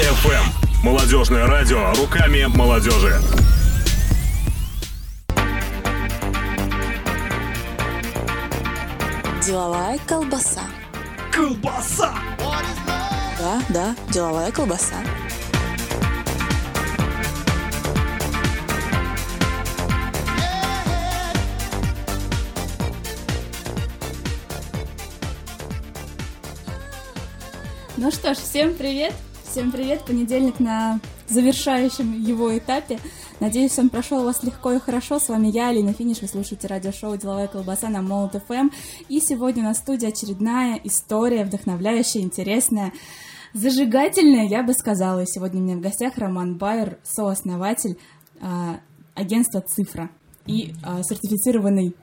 FM. Молодежное радио руками молодежи. Деловая колбаса. Колбаса! Да, да, деловая колбаса. Ну что ж, всем привет! Всем привет! Понедельник на завершающем его этапе. Надеюсь, он прошел у вас легко и хорошо. С вами я, Алина Финиш. Вы слушаете радиошоу «Деловая колбаса» на Молот ФМ. И сегодня на студии очередная история, вдохновляющая, интересная, зажигательная, я бы сказала. И сегодня у меня в гостях Роман Байер, сооснователь э, агентства «Цифра» и э, сертифицированный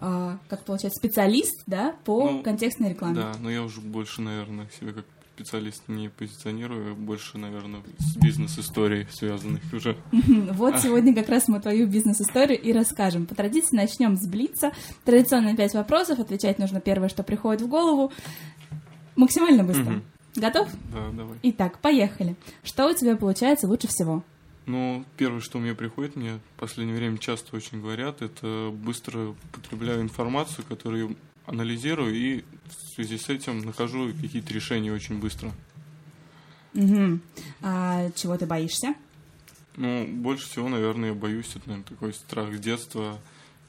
э, как получается, специалист, да, по Ну, контекстной рекламе. Да, но я уже больше, наверное, себя как специалист не позиционирую, больше, наверное, с бизнес-историей связанных уже. Вот сегодня как раз мы твою бизнес-историю и расскажем. По традиции начнем с Блица. Традиционно пять вопросов. Отвечать нужно первое, что приходит в голову. Максимально быстро. Готов? Да, давай. Итак, поехали. Что у тебя получается лучше всего? Ну, первое, что мне приходит, мне в последнее время часто очень говорят, это быстро потребляю информацию, которую анализирую, и в связи с этим нахожу какие-то решения очень быстро. Мгм. А, чего ты боишься? Ну, больше всего, наверное, я боюсь, это, наверное, такой страх детства,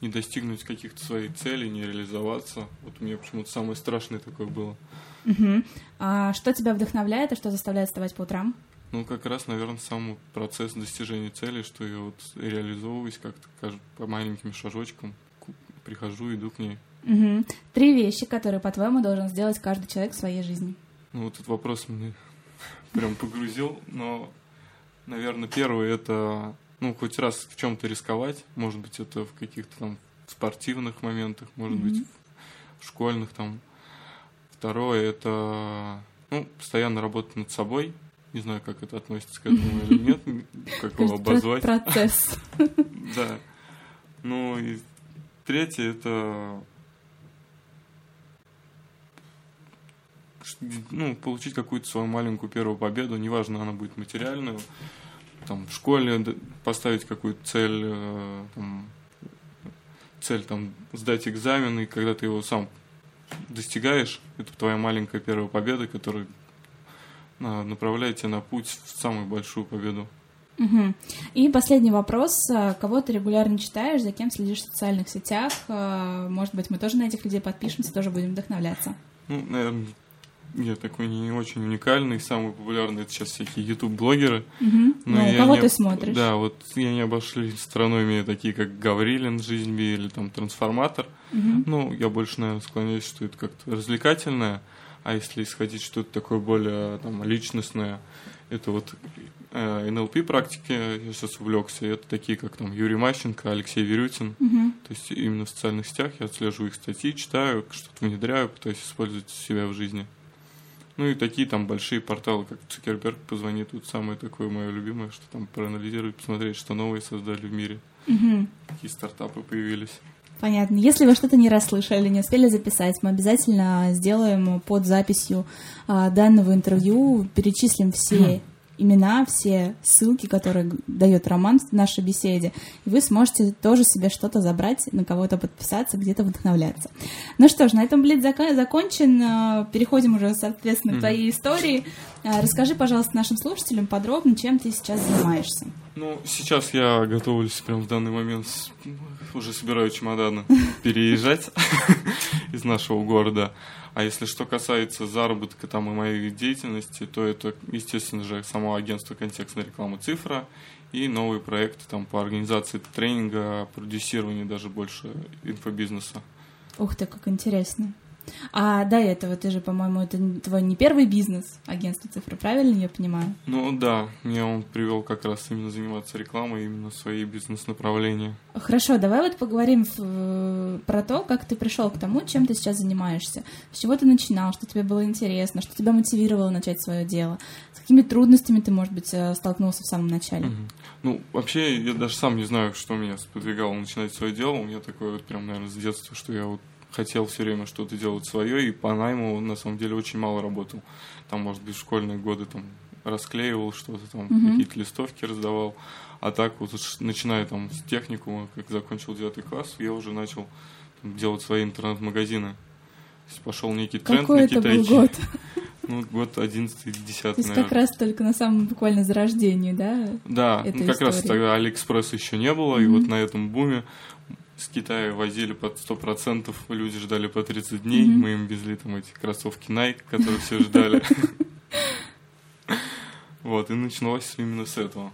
не достигнуть каких-то своих целей, не реализоваться. Вот у меня почему-то самое страшное такое было. Мгм. А, что тебя вдохновляет и что заставляет вставать по утрам? Ну, как раз, наверное, сам процесс достижения цели, что я вот реализовываюсь как-то по маленьким шажочкам, прихожу, иду к ней. Мгм. Три вещи, которые, по-твоему, должен сделать каждый человек в своей жизни. Ну, вот этот вопрос меня прям погрузил, но, наверное, первый это, ну, хоть раз в чем-то рисковать, может быть, это в каких-то там спортивных моментах, может быть, в школьных там. Второе это, ну, постоянно работать над собой, не знаю, как это относится к этому или нет, как его обозвать. Процесс. Да. Ну и третье это ну, получить какую-то свою маленькую первую победу, неважно, она будет материальную, там, в школе поставить какую-то цель, э, там, цель там сдать экзамен, и когда ты его сам достигаешь, это твоя маленькая первая победа, которая направляет тебя на путь в самую большую победу. Мгм. И последний вопрос. Кого ты регулярно читаешь, за кем следишь в социальных сетях? А, Может быть, мы тоже на этих людей подпишемся, тоже будем вдохновляться. Ну, наверное, я такой не очень уникальный. Самый популярный это сейчас всякие YouTube-блогеры. Мгм. Но Ну, кого не ты смотришь? Да, вот я не обошли стороной меня такие, как Гаврилин, Жизнь Би или там Трансформатор. Мгм. Ну, я больше, наверное, склоняюсь, что это как-то развлекательное. А если исходить что-то такое более там, личностное, это вот э, НЛП практики, я сейчас увлекся, это такие, как там Юрий Мащенко, Алексей Верютин. Мгм. То есть именно в социальных сетях я отслеживаю их статьи, читаю, что-то внедряю, пытаюсь использовать себя в жизни. Ну и такие там большие порталы, как Цукерберг, позвонит, тут самое такое мое любимое, что там проанализировать, посмотреть, что новое создали в мире, Мгм. какие стартапы появились. Понятно. Если вы что-то не расслышали, не успели записать, мы обязательно сделаем под записью а, данного интервью, перечислим все имена, все ссылки, которые дает Роман в нашей беседе, и вы сможете тоже себе что-то забрать, на кого-то подписаться, где-то вдохновляться. Ну что ж, на этом блиц закончен. А, Переходим уже, соответственно, к твоей истории. А, Расскажи, пожалуйста, нашим слушателям подробно, чем ты сейчас занимаешься. Ну, сейчас я готовлюсь прям в данный момент, уже собираю чемоданы переезжать из нашего города. А если что касается заработка там и моей деятельности, то это, естественно же, само агентство контекстной рекламы «Цифра» и новые проекты там по организации тренинга, продюсированию даже больше инфобизнеса. Ух ты, как интересно. А до этого ты же, по-моему, это твой не первый бизнес, агентство цифры, правильно я понимаю? Ну да, меня он привел как раз именно заниматься рекламой, именно свои бизнес-направления. Хорошо, давай вот поговорим в- про то, как ты пришел к тому, чем ты сейчас занимаешься. С чего ты начинал, что тебе было интересно, что тебя мотивировало начать свое дело, с какими трудностями ты, может быть, э, столкнулся в самом начале. Мгм. Ну, вообще, я даже сам не знаю, что меня сподвигало начинать свое дело. У меня такое вот прям, наверное, с детства, что я вот хотел все время что-то делать свое, и по найму на самом деле очень мало работал. Там, может быть, в школьные годы там расклеивал что-то там, Мгм. какие-то листовки раздавал. А так вот, начиная там с техникума, как закончил девятый класс, я уже начал там, делать свои интернет-магазины. То пошел некий тренд Какой на это был китайчи. год? Ну, год 11 То 10 есть наверное. как раз только на самом буквально зарождении, да? Да, ну, как раз истории. тогда Алиэкспресс еще не было, и Мгм. вот на этом буме с Китая возили под 100%, люди ждали по 30 дней, Мгм. мы им везли там эти кроссовки Nike, которые все ждали. Вот, и началось именно с этого.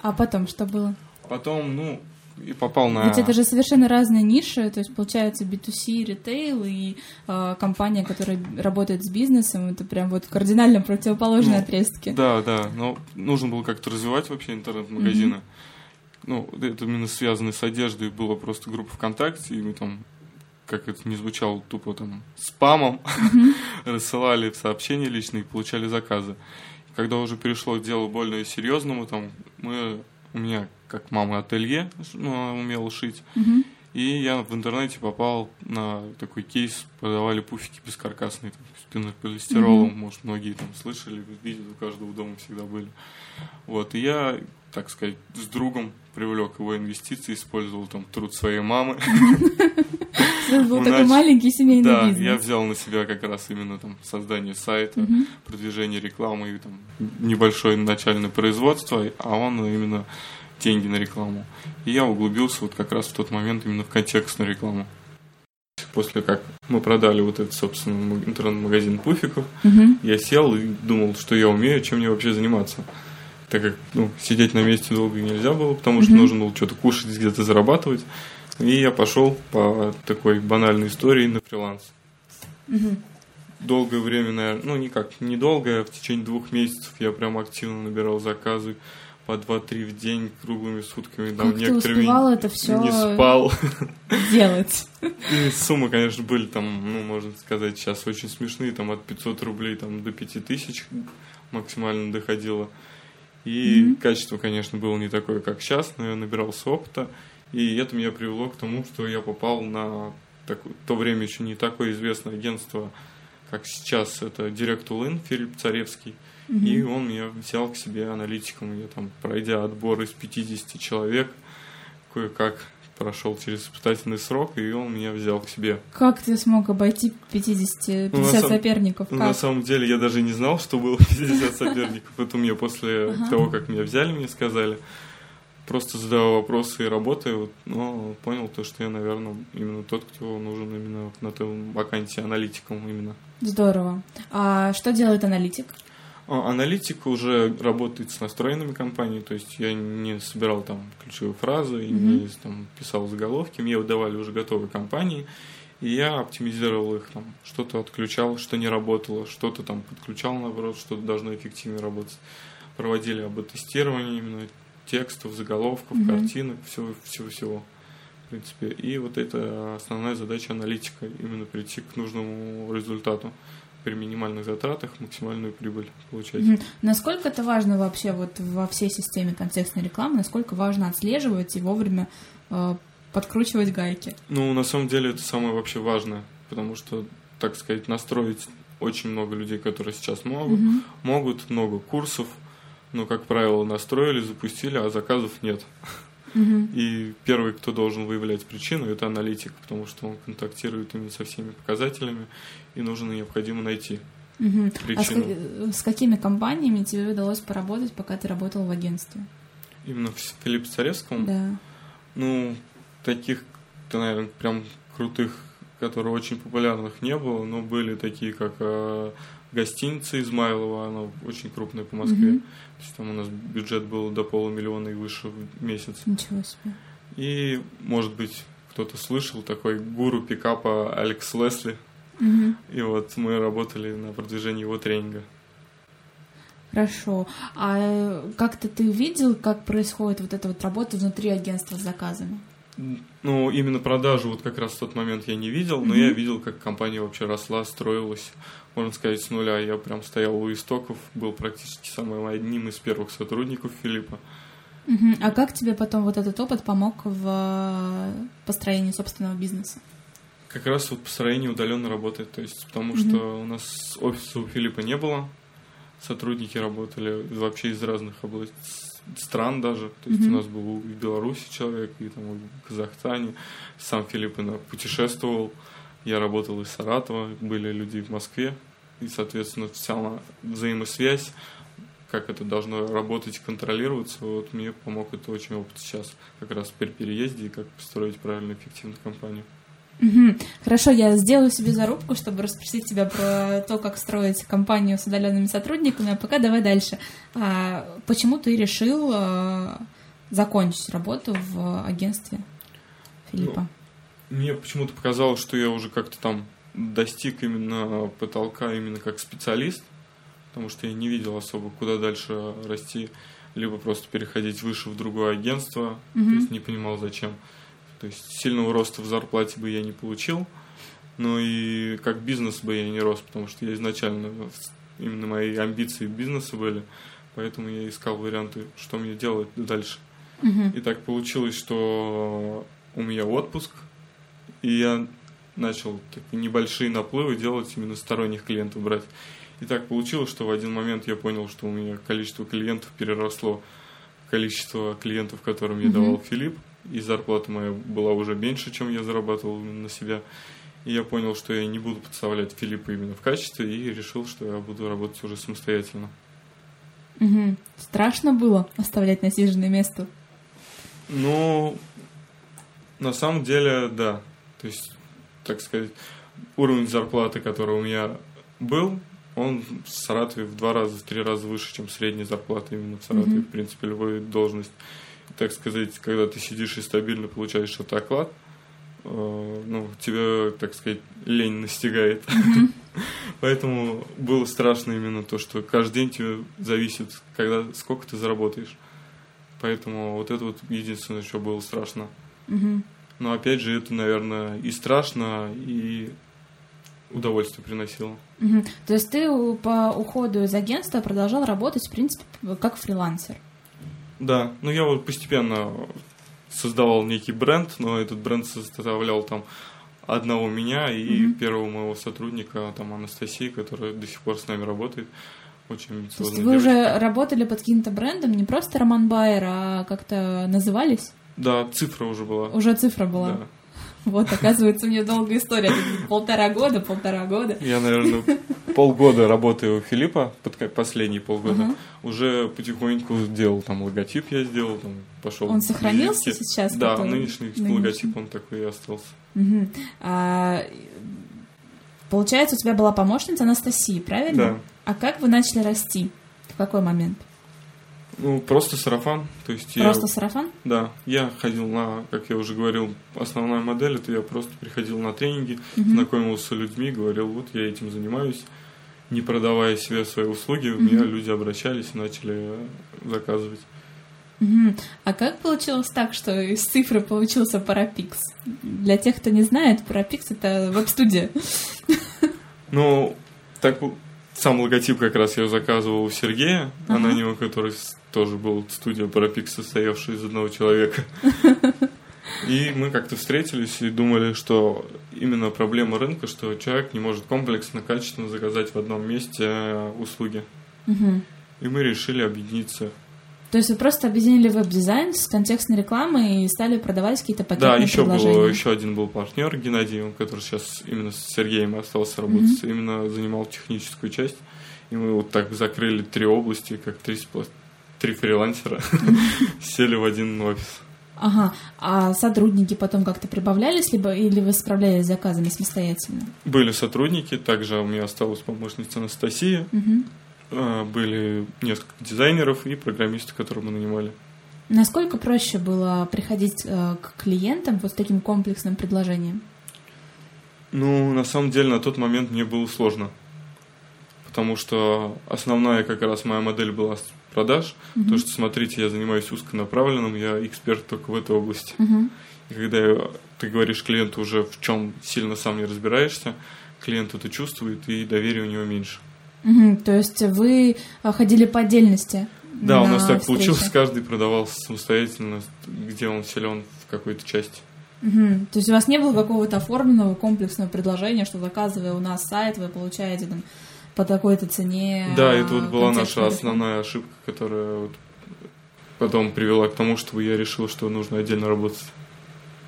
А потом что было? Потом, ну, и попал на... Ведь это же совершенно разные ниши, то есть получается B2C, ритейл и э, компания, которая работает с бизнесом, это прям вот кардинально противоположные Ну, отрезки. Да, да, но нужно было как-то развивать вообще интернет-магазины. Ну, это именно связано с одеждой, была просто группа ВКонтакте, и мы там, как это не звучало, тупо там спамом рассылали сообщения личные и получали заказы. И когда уже перешло к делу более серьезному, там мы, у меня как мама ателье, ну, она умела шить, и я в интернете попал на такой кейс, продавали пуфики бескаркасные, там, с пенополистиролом, может, многие там слышали, видели, у каждого дома всегда были. Вот, и я, так сказать, с другом привлек его инвестиции, использовал там труд своей мамы. Был такой маленький семейный Да, я взял на себя как раз именно там создание сайта, продвижение рекламы и там небольшое начальное производство, а он именно деньги на рекламу. И я углубился вот как раз в тот момент именно в контекстную рекламу. После как мы продали вот этот, собственно, интернет-магазин пуфиков, я сел и думал, что я умею, чем мне вообще заниматься. Так как ну, сидеть на месте долго нельзя было, потому что Мгм. нужно было что-то кушать, где-то зарабатывать. И я пошел по такой банальной истории на фриланс. Долгое время, наверное, ну никак, недолгое, в течение двух месяцев я прям активно набирал заказы по 2-3 в день, круглыми сутками. Там Как некоторыми успевал это все не спал. делать? И суммы, конечно, были там, ну, можно сказать, сейчас очень смешные, там от 500 рублей там, до 5000 максимально доходило. И Мгм. качество, конечно, было не такое, как сейчас, но я набирался опыта. И это меня привело к тому, что я попал на так- то время еще не такое известное агентство, как сейчас, это Direct Улын, Филипп Царевский. И Мгм. он меня взял к себе аналитиком. Я там, пройдя отбор из 50 человек, кое-как прошел через испытательный срок, и он меня взял к себе. Как ты смог обойти 50, 50 Ну, соперников? Ну, на самом деле, я даже не знал, что было 50 соперников. Это мне после того, как меня взяли, мне сказали. Просто задавал вопросы и работаю, но понял то, что я, наверное, именно тот, кто нужен именно на том вакансии аналитиком именно. Здорово. А что делает аналитик? А, Аналитик уже работает с настроенными компанией, то есть я не собирал там ключевые фразы, Мгм. не там, писал заголовки, мне выдавали уже готовые компании, и я оптимизировал их, там, что-то отключал, что не работало, что-то там подключал, наоборот, что должно эффективнее работать. Проводили об-тестирование именно текстов, заголовков, Мгм. картинок, всего, всего-всего. В принципе, и вот это основная задача аналитика, именно прийти к нужному результату при минимальных затратах максимальную прибыль получать. Мгм. Насколько это важно вообще вот во всей системе контекстной рекламы? Насколько важно отслеживать и вовремя э, подкручивать гайки? Ну, на самом деле, это самое вообще важное, потому что, так сказать, настроить очень много людей, которые сейчас могут, Мгм. могут много курсов, но, как правило, настроили, запустили, а заказов нет. Мгм. И первый, кто должен выявлять причину, это аналитик, потому что он контактирует именно со всеми показателями, и нужно необходимо найти Мгм. А с, причину. ка- с какими компаниями тебе удалось поработать, пока ты работал в агентстве? Именно в Филиппе Царевском, Да. ну, таких, наверное, прям крутых, которые очень популярных не было, но были такие, как э, гостиница Измайлова, она очень крупная по Москве. Мгм. То есть там у нас бюджет был до полумиллиона и выше в месяц. Ничего себе. И, может быть, кто-то слышал такой гуру пикапа Алекс Лесли. Мгм. И вот мы работали на продвижении его тренинга. Хорошо. А э, как-то ты видел, как происходит вот эта вот работа внутри агентства с заказами? Ну, именно продажу вот как раз в тот момент я не видел, но Мгм. я видел, как компания вообще росла, строилась, можно сказать, с нуля. Я прям стоял у истоков, был практически самым одним из первых сотрудников Филиппа. Мгм. А как тебе потом вот этот опыт помог в э, построении собственного бизнеса? Как раз вот построение удаленно работает, то есть потому Мгм. что у нас офиса у Филиппа не было, сотрудники работали вообще из разных областей, стран даже. То есть у нас был и в Беларуси человек, и там в Казахстане. Сам Филипп путешествовал. Я работал из Саратова, были люди в Москве. И, соответственно, вся взаимосвязь, как это должно работать и контролироваться, вот мне помог это очень опыт сейчас, как раз при переезде, и как построить правильно эффективную компанию. Мгм. Хорошо, я сделаю себе зарубку, чтобы расспросить тебя про то, как строить компанию с удаленными сотрудниками, а пока давай дальше. А почему ты решил а, закончить работу в агентстве Филиппа? Мне почему-то показалось, что я уже как-то там достиг именно потолка именно как специалист, потому что я не видел особо, куда дальше расти, либо просто переходить выше в другое агентство, то есть не понимал зачем. То есть сильного роста в зарплате бы я не получил, но и как бизнес бы я не рос, потому что я изначально именно мои амбиции бизнеса были, поэтому я искал варианты, что мне делать дальше. И так получилось, что у меня отпуск, и я начал такие небольшие наплывы делать, именно сторонних клиентов брать. И так получилось, что в один момент я понял, что у меня количество клиентов переросло количество клиентов, которым я давал Филипп, и зарплата моя была уже меньше, чем я зарабатывал на себя. И я понял, что я не буду подставлять Филиппа именно в качестве, и решил, что я буду работать уже самостоятельно. Мгм. Страшно было оставлять насиженное место? Ну, на самом деле, да. То есть, так сказать, уровень зарплаты, который у меня был, он в Саратове в два раза, в три раза выше, чем средняя зарплата именно в Саратове, в принципе, любой должность. Так сказать, когда ты сидишь и стабильно получаешь что-то оклад, э, ну, тебя, так сказать, лень настигает. Поэтому было страшно именно то, что каждый день тебе зависит, когда, сколько ты заработаешь. Поэтому вот это вот единственное, что было страшно. Но опять же, это, наверное, и страшно, и удовольствие приносило. Мгм. То есть ты по уходу из агентства продолжал работать, в принципе, как фрилансер? Да, ну я вот постепенно создавал некий бренд, но этот бренд составлял там одного меня и первого моего сотрудника, там Анастасии, которая до сих пор с нами работает. Очень То есть вы уже девочка. работали под каким-то брендом, не просто Роман Байер, а как-то назывались? Да, цифра уже была. Уже цифра была. Да. Вот, оказывается, у нее долгая история. Полтора года, полтора года. Я, наверное, полгода работаю у Филиппа, последние полгода. Уже потихоньку сделал там логотип, я сделал, там пошел. Он сохранился визитки. сейчас, Да, нынешний, нынешний? логотип, он такой и остался. Мгм. А, получается, у тебя была помощница Анастасии, правильно? Да. А как вы начали расти? В какой момент? Ну, просто сарафан. То есть я Просто сарафан? Да, я ходил на, как я уже говорил, основная модель, это я просто приходил на тренинги, знакомился с людьми, говорил, вот я этим занимаюсь, не продавая себе свои услуги, у меня люди обращались и начали заказывать. А как получилось так, что из цифры получился Parapix? Для тех, кто не знает, Parapix — это веб-студия. Ну, так сам логотип как раз я заказывал у Сергея Анонима, который тоже был студия Parapix, состоявшая из одного человека. И мы как-то встретились и думали, что именно проблема рынка, что человек не может комплексно, качественно заказать в одном месте э, услуги. Мгм. И мы решили объединиться. То есть вы просто объединили веб-дизайн с контекстной рекламой и стали продавать какие-то Да, пакетные еще предложения? был, еще один был партнер Геннадий, который сейчас именно с Сергеем остался работать, именно занимал техническую часть. И мы вот так закрыли три области, как три, спла- три фрилансера, сели в один офис. Ага. А сотрудники потом как-то прибавлялись, либо или вы справлялись с заказами самостоятельно? Были сотрудники, также у меня осталась помощница Анастасия. А, были несколько дизайнеров и программисты, которые мы нанимали. Насколько проще было приходить э, к клиентам вот с таким комплексным предложением? Ну, на самом деле, на тот момент мне было сложно. Потому что основная как раз моя модель была продаж. То, что, смотрите, я занимаюсь узконаправленным, я эксперт только в этой области. Мгм. И когда ты говоришь клиенту уже в чем сильно сам не разбираешься, клиент это чувствует, и доверие у него меньше. Мгм. То есть вы э, ходили по отдельности? Да, у на нас так встречи? получилось, каждый продавал самостоятельно, где он силен в какой-то части. Мгм. То есть у вас не было какого-то оформленного комплексного предложения, что заказывая у нас сайт, вы получаете там по такой-то цене. Да, это вот была наша основная ошибка, которая вот потом привела к тому, что я решил, что нужно отдельно работать.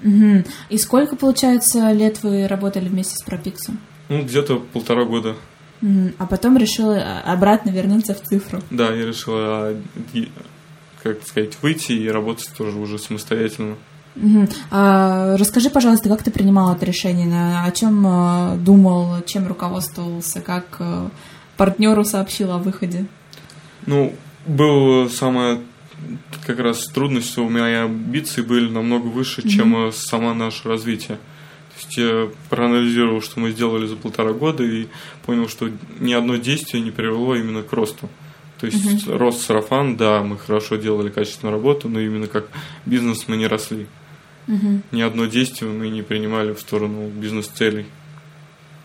Мгм. И сколько, получается, лет вы работали вместе с Пропиксом? Ну, где-то полтора года. Мгм. А потом решил э, обратно вернуться в цифру. Да, я решил, а, и, как сказать, выйти и работать тоже уже самостоятельно. Мгм. А, расскажи, пожалуйста, как ты принимал это решение, о чем э, думал, чем руководствовался, как э, партнеру сообщил о выходе? Ну, было самое как раз трудность, что у меня амбиции были намного выше, чем э, сама наше развитие. То есть я проанализировал, что мы сделали за полтора года и понял, что ни одно действие не привело именно к росту. То есть рост сарафан, да, мы хорошо делали качественную работу, но именно как бизнес мы не росли. Мгм. Ни одно действие мы не принимали в сторону бизнес-целей.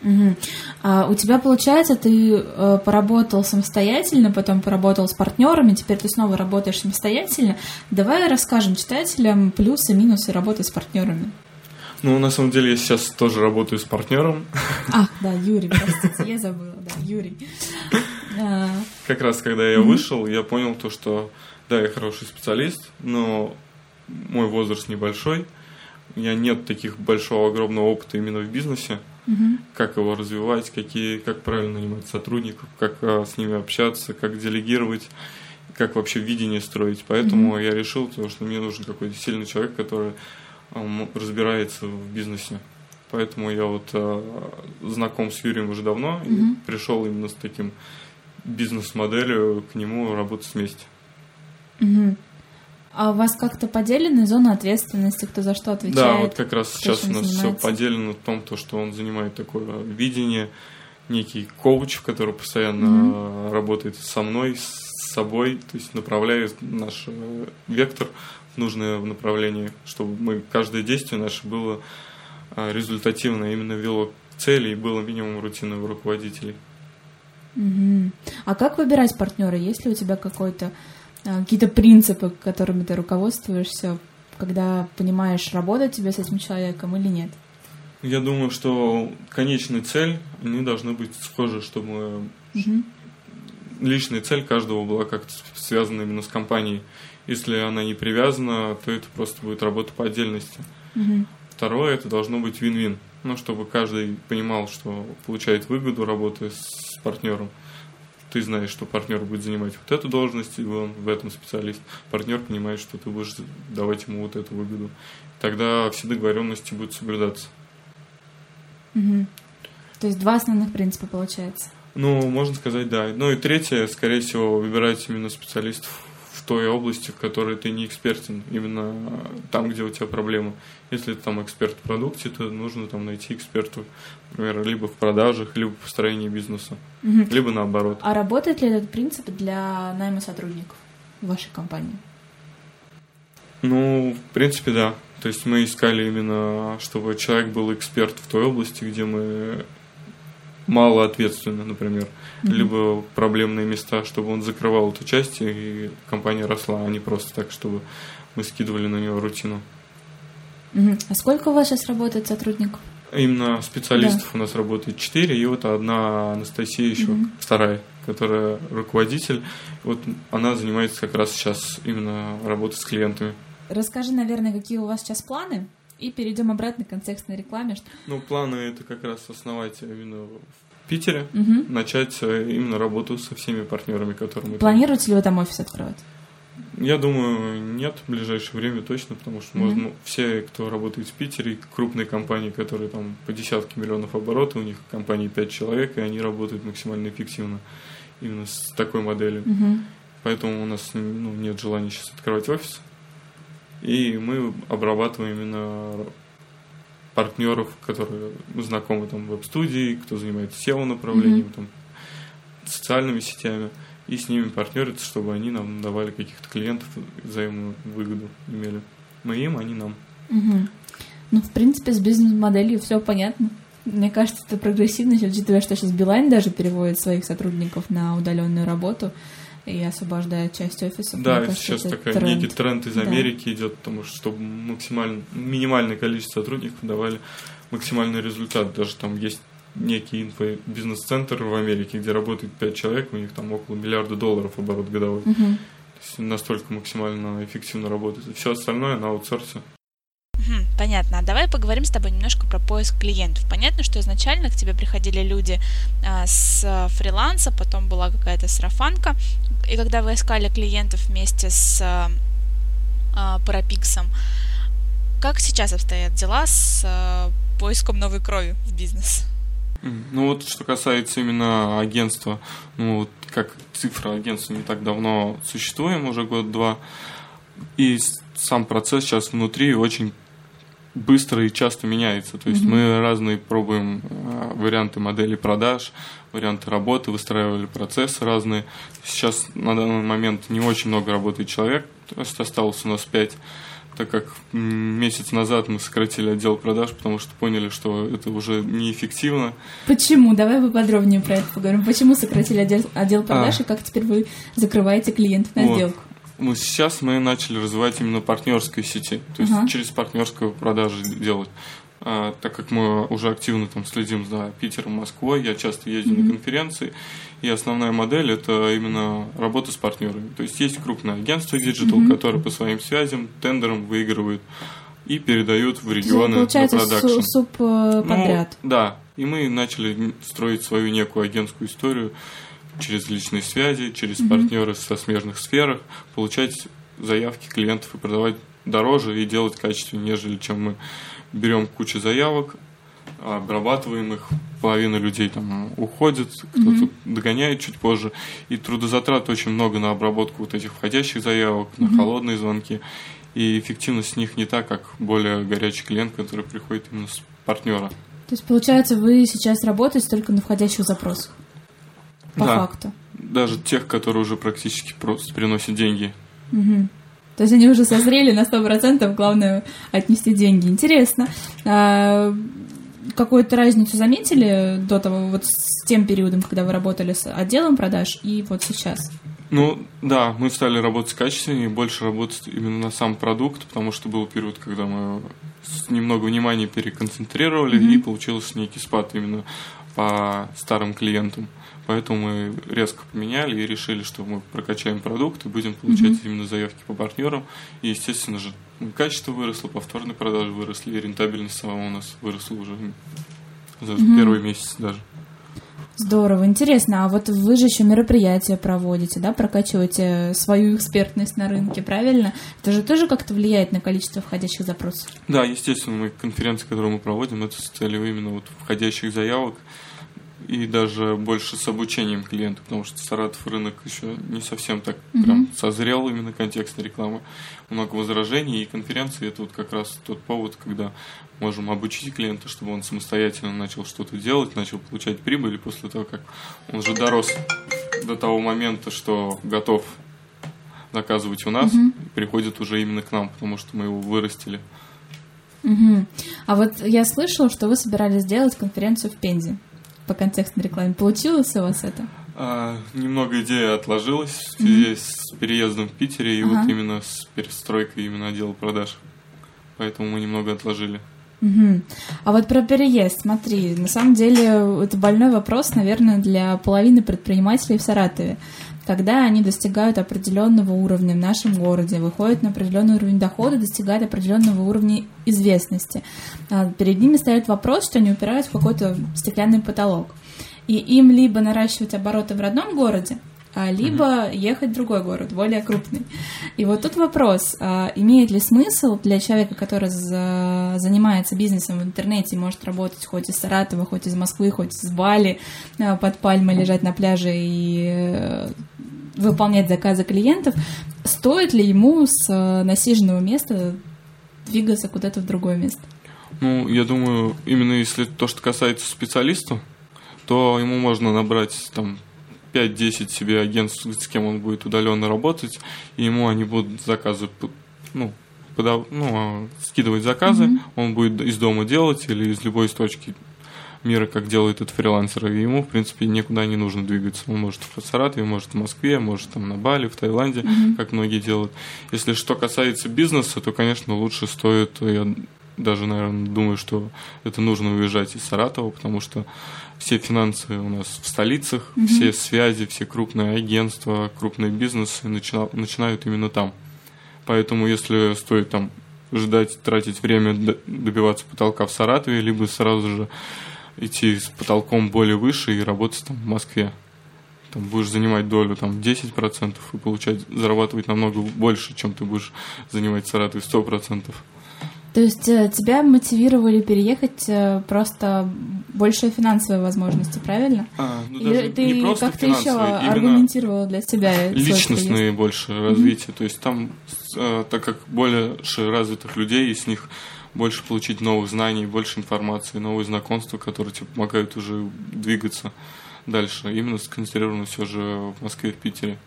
Мгм. А у тебя, получается, ты э, поработал самостоятельно, потом поработал с партнерами, теперь ты снова работаешь самостоятельно. Давай расскажем читателям плюсы и минусы работы с партнерами. Ну, на самом деле, я сейчас тоже работаю с партнером. А, да, Юрий, простите, я забыла, да, Юрий. А, Как раз когда я вышел, я понял то, что да, я хороший специалист, но мой возраст небольшой. У меня нет таких большого, огромного опыта именно в бизнесе. мгм. Как его развивать, какие, как правильно нанимать сотрудников, как а, с ними общаться, как делегировать, как вообще видение строить. Поэтому я решил, то, что мне нужен какой-то сильный человек, который а, разбирается в бизнесе. Поэтому я вот а, знаком с Юрием уже давно и Мгм. пришел именно с таким бизнес-моделью к нему работать вместе. Мгм. А у вас как-то поделены зоны ответственности, кто за что отвечает? Да, вот как раз сейчас у нас все поделено в том, то, что он занимает такое видение, некий коуч, который постоянно Мгм. работает со мной, с собой, то есть направляет наш э, вектор в нужное направление, чтобы мы каждое действие наше было э, результативно, именно вело к цели и было минимум рутины у руководителей. Мгм. А как выбирать партнера? Есть ли у тебя какой-то какие-то принципы, которыми ты руководствуешься, когда понимаешь, работать тебе с этим человеком или нет? Я думаю, что конечная цель, они должны быть схожи, чтобы Мгм. личная цель каждого была как-то связана именно с компанией. Если она не привязана, то это просто будет работа по отдельности. Мгм. Второе, это должно быть вин-вин. Ну, чтобы каждый понимал, что получает выгоду, работая с партнером. Ты знаешь, что партнер будет занимать вот эту должность, и он в этом специалист. Партнер понимает, что ты будешь давать ему вот эту выгоду. Тогда все договоренности будут соблюдаться. Мгм. То есть два основных принципа получается. Ну, можно сказать, да. Ну и третье, скорее всего, выбирать именно специалистов той области, в которой ты не экспертен, именно там, где у тебя проблемы. Если ты там эксперт в продукте, то нужно там найти эксперта, например, либо в продажах, либо в построении бизнеса, Мгм. либо наоборот. А работает ли этот принцип для найма сотрудников в вашей компании? Ну, в принципе, да. То есть мы искали именно, чтобы человек был эксперт в той области, где мы мало ответственны, например, либо проблемные места, чтобы он закрывал эту часть и компания росла, а не просто так, чтобы мы скидывали на него рутину. Мгм. А сколько у вас сейчас работает сотрудников? Именно специалистов у нас работает четыре, и вот одна Анастасия еще вторая, которая руководитель. Вот она занимается как раз сейчас именно работой с клиентами. Расскажи, наверное, какие у вас сейчас планы, и перейдем обратно к контекстной рекламе. Ну, планы это как раз основать именно в Питере, Мгм. начать э, именно работу со всеми партнерами, которые мы там- Планируете ли вы там офис открывать? Я думаю, нет в ближайшее время точно, потому что Мгм. можно, все, кто работает в Питере, крупные компании, которые там по десятки миллионов оборотов, у них компании 5 человек, и они работают максимально эффективно именно с такой моделью. Мгм. Поэтому у нас ну, нет желания сейчас открывать офис. И мы обрабатываем именно партнеров, которые знакомы там в веб-студии, кто занимается SEO направлением, там, социальными сетями, и с ними партнериться, чтобы они нам давали каких-то клиентов, взаимную выгоду имели. Мы им, они нам. Мгм. Ну, в принципе, с бизнес-моделью все понятно. Мне кажется, это прогрессивно, учитывая, что сейчас Билайн даже переводит своих сотрудников на удаленную работу и освобождает часть офисов. Да, кажется, сейчас такой тренд. некий тренд из Да. Америки идет, потому что чтобы максимально, минимальное количество сотрудников давали максимальный результат. Даже там есть некий инфобизнес-центр в Америке, где работает 5 человек, у них там около миллиарда долларов оборот годовой. Мгм. То есть настолько максимально эффективно работает. Все остальное на аутсорсе. Мгм, понятно. А давай поговорим с тобой немножко про поиск клиентов. Понятно, что изначально к тебе приходили люди а, с фриланса, потом была какая-то сарафанка, и когда вы искали клиентов вместе с а, а, Парапиксом, как сейчас обстоят дела с а, поиском новой крови в бизнес? Ну вот, что касается именно агентства, ну вот как цифра агентства не так давно существуем, уже год-два, и сам процесс сейчас внутри очень быстро и часто меняется. То есть мы разные пробуем э, варианты моделей продаж, варианты работы, выстраивали процессы разные. Сейчас на данный момент не очень много работает человек, то есть осталось у нас пять так как месяц назад мы сократили отдел продаж, потому что поняли, что это уже неэффективно. Почему? Давай поподробнее про это поговорим. Почему сократили отдел, отдел продаж А. и как теперь вы закрываете клиентов на Вот. сделку? Мы сейчас мы начали развивать именно партнерской сети, то есть Ага. через партнерскую продажу делать. А, так как мы уже активно там следим за Питером, Москвой, я часто езжу на конференции, и основная модель это именно работа с партнерами. То есть есть крупное агентство Digital, которое по своим связям, тендерам выигрывают и передают в регионы Получается, на продакшн. су- суп э, Ну, подряд. да. И мы начали строить свою некую агентскую историю через личные связи, через партнеры со смежных сферах, получать заявки клиентов и продавать дороже и делать качественнее, нежели чем мы берем кучу заявок, обрабатываем их, половина людей там уходит, кто-то догоняет чуть позже, и трудозатрат очень много на обработку вот этих входящих заявок, на холодные звонки, и эффективность них не так, как более горячий клиент, который приходит именно с партнера. То есть, получается, вы сейчас работаете только на входящих запросах. По Да. факту. Даже тех, которые уже практически просто приносят деньги. Мгм. То есть они уже созрели на 100%, главное отнести деньги. Интересно. А, какую-то разницу заметили до того, вот с тем периодом, когда вы работали с отделом продаж, и вот сейчас? Ну, да, мы стали работать качественнее, больше работать именно на сам продукт, потому что был период, когда мы немного внимания переконцентрировали, и получился некий спад именно по старым клиентам. Поэтому мы резко поменяли и решили, что мы прокачаем продукт и будем получать именно заявки по партнерам. И, естественно же, качество выросло, повторные продажи выросли, и рентабельность сама у нас выросла уже за первый месяц даже. Здорово, интересно. А вот вы же еще мероприятия проводите, да, прокачиваете свою экспертность на рынке, правильно? Это же тоже как-то влияет на количество входящих запросов. Да, естественно, мы конференции, которые мы проводим, это с целью именно вот входящих заявок и даже больше с обучением клиента, потому что Саратов рынок еще не совсем так прям созрел именно контекстной рекламы. Много возражений, и конференции это вот как раз тот повод, когда можем обучить клиента, чтобы он самостоятельно начал что-то делать, начал получать прибыль, и после того, как он уже дорос до того момента, что готов заказывать у нас, приходит уже именно к нам, потому что мы его вырастили. Мгм. А вот я слышала, что вы собирались сделать конференцию в Пензе по контекстной рекламе. Получилось у вас это? А, немного идея отложилась в связи с переездом в Питере и вот Ага. именно с перестройкой именно отдела продаж. Поэтому мы немного отложили. Мгм. А вот про переезд, смотри, на самом деле это больной вопрос, наверное, для половины предпринимателей в Саратове. Когда они достигают определенного уровня в нашем городе, выходят на определенный уровень дохода, достигают определенного уровня известности, а перед ними стоит вопрос, что они упираются в какой-то стеклянный потолок. И им либо наращивать обороты в родном городе, а, либо ехать в другой город, более крупный. И вот тут вопрос, а, имеет ли смысл для человека, который за- занимается бизнесом в интернете, может работать хоть из Саратова, хоть из Москвы, хоть из Бали, под пальмой лежать на пляже и э, выполнять заказы клиентов, стоит ли ему с э, насиженного места двигаться куда-то в другое место? Ну, я думаю, именно если то, что касается специалиста, то ему можно набрать там 5-10 себе агентств, с кем он будет удаленно работать, и ему они будут заказы ну, подав- ну, а, скидывать заказы, он будет из дома делать или из любой точки мира, как делает этот фрилансер, и ему, в принципе, никуда не нужно двигаться. Он может в Саратове, может в Москве, может там на Бали, в Таиланде, как многие делают. Если что касается бизнеса, то, конечно, лучше стоит, я даже, наверное, думаю, что это нужно уезжать из Саратова, потому что все финансы у нас в столицах, все связи, все крупные агентства, крупные бизнесы начина- начинают именно там. Поэтому если стоит там ждать, тратить время, добиваться потолка в Саратове, либо сразу же идти с потолком более выше и работать там в Москве. Там будешь занимать долю там 10% и получать, зарабатывать намного больше, чем ты будешь занимать в Саратове 100%. То есть э, тебя мотивировали переехать э, просто большие финансовые возможности, правильно? А, ну, Или ты не просто как-то еще аргументировала для себя личностные больше развития. То есть там, э, так как больше развитых людей, и с них больше получить новых знаний, больше информации, новые знакомства, которые тебе помогают уже двигаться дальше. Именно сконцентрировано все же в Москве, в Питере.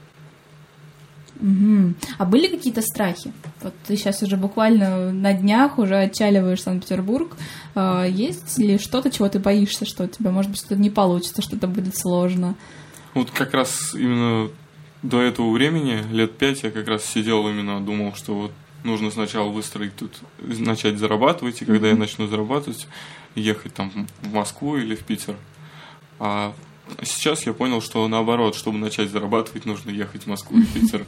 Мгм. А были какие-то страхи? Вот ты сейчас уже буквально на днях уже отчаливаешь Санкт-Петербург. А, Есть ли что-то, чего ты боишься, что у тебя, может быть, что-то не получится, что-то будет сложно? Вот как раз именно до этого времени, лет пять, я как раз сидел именно, думал, что вот нужно сначала выстроить тут, начать зарабатывать, и когда я начну зарабатывать, ехать там в Москву или в Питер. А сейчас я понял, что наоборот, чтобы начать зарабатывать, нужно ехать в Москву и в Питер.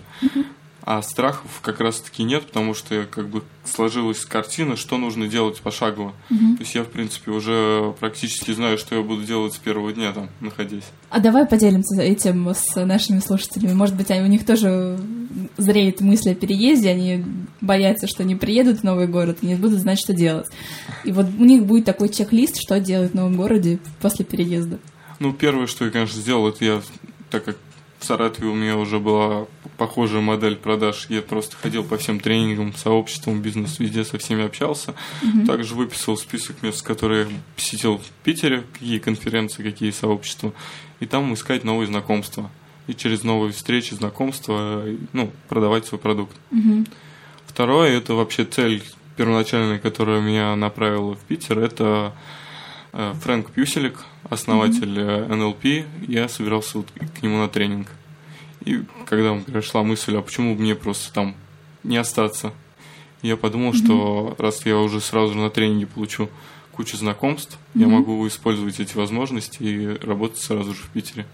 А страхов как раз-таки нет, потому что как бы сложилась картина, что нужно делать пошагово. То есть я, в принципе, уже практически знаю, что я буду делать с первого дня там, находясь. А давай поделимся этим с нашими слушателями. Может быть, они- у них тоже зреет мысль о переезде, они боятся, что не приедут в новый город и не будут знать, что делать. И вот у них будет такой чек-лист, что делать в новом городе после переезда. Ну, первое, что я, конечно, сделал, это я, так как в Саратове у меня уже была похожая модель продаж, я просто ходил по всем тренингам, сообществам, бизнес, везде со всеми общался. Также выписал список мест, которые посетил в Питере, какие конференции, какие сообщества, и там искать новые знакомства. И через новые встречи, знакомства, ну, продавать свой продукт. Второе, это вообще цель первоначальная, которая меня направила в Питер, это э, Фрэнк Пюселик, основатель э, НЛП, я собирался вот к нему на тренинг. И когда пришла мысль, а почему бы мне просто там не остаться, я подумал, что раз я уже сразу на тренинге получу кучу знакомств, я могу использовать эти возможности и работать сразу же в Питере.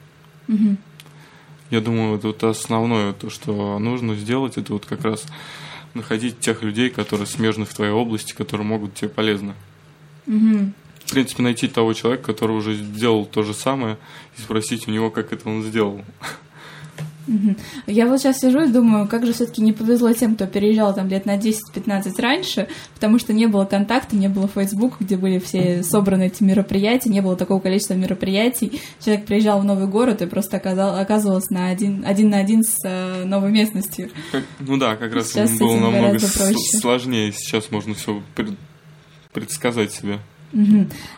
Я думаю, это вот основное, то, что нужно сделать, это вот как раз находить тех людей, которые смежны в твоей области, которые могут тебе полезны. В принципе, найти того человека, который уже сделал то же самое, и спросить у него, как это он сделал. Я вот сейчас сижу и думаю, как же все-таки не повезло тем, кто переезжал там лет на 10-15 раньше, потому что не было контакта, не было Фейсбука, где были все собраны эти мероприятия, не было такого количества мероприятий. Человек приезжал в новый город и просто оказал, оказывался на один, один на один с э, новой местностью. Как- ну да, как раз Сейчас было намного проще. сложнее. Сейчас можно все предсказать себе,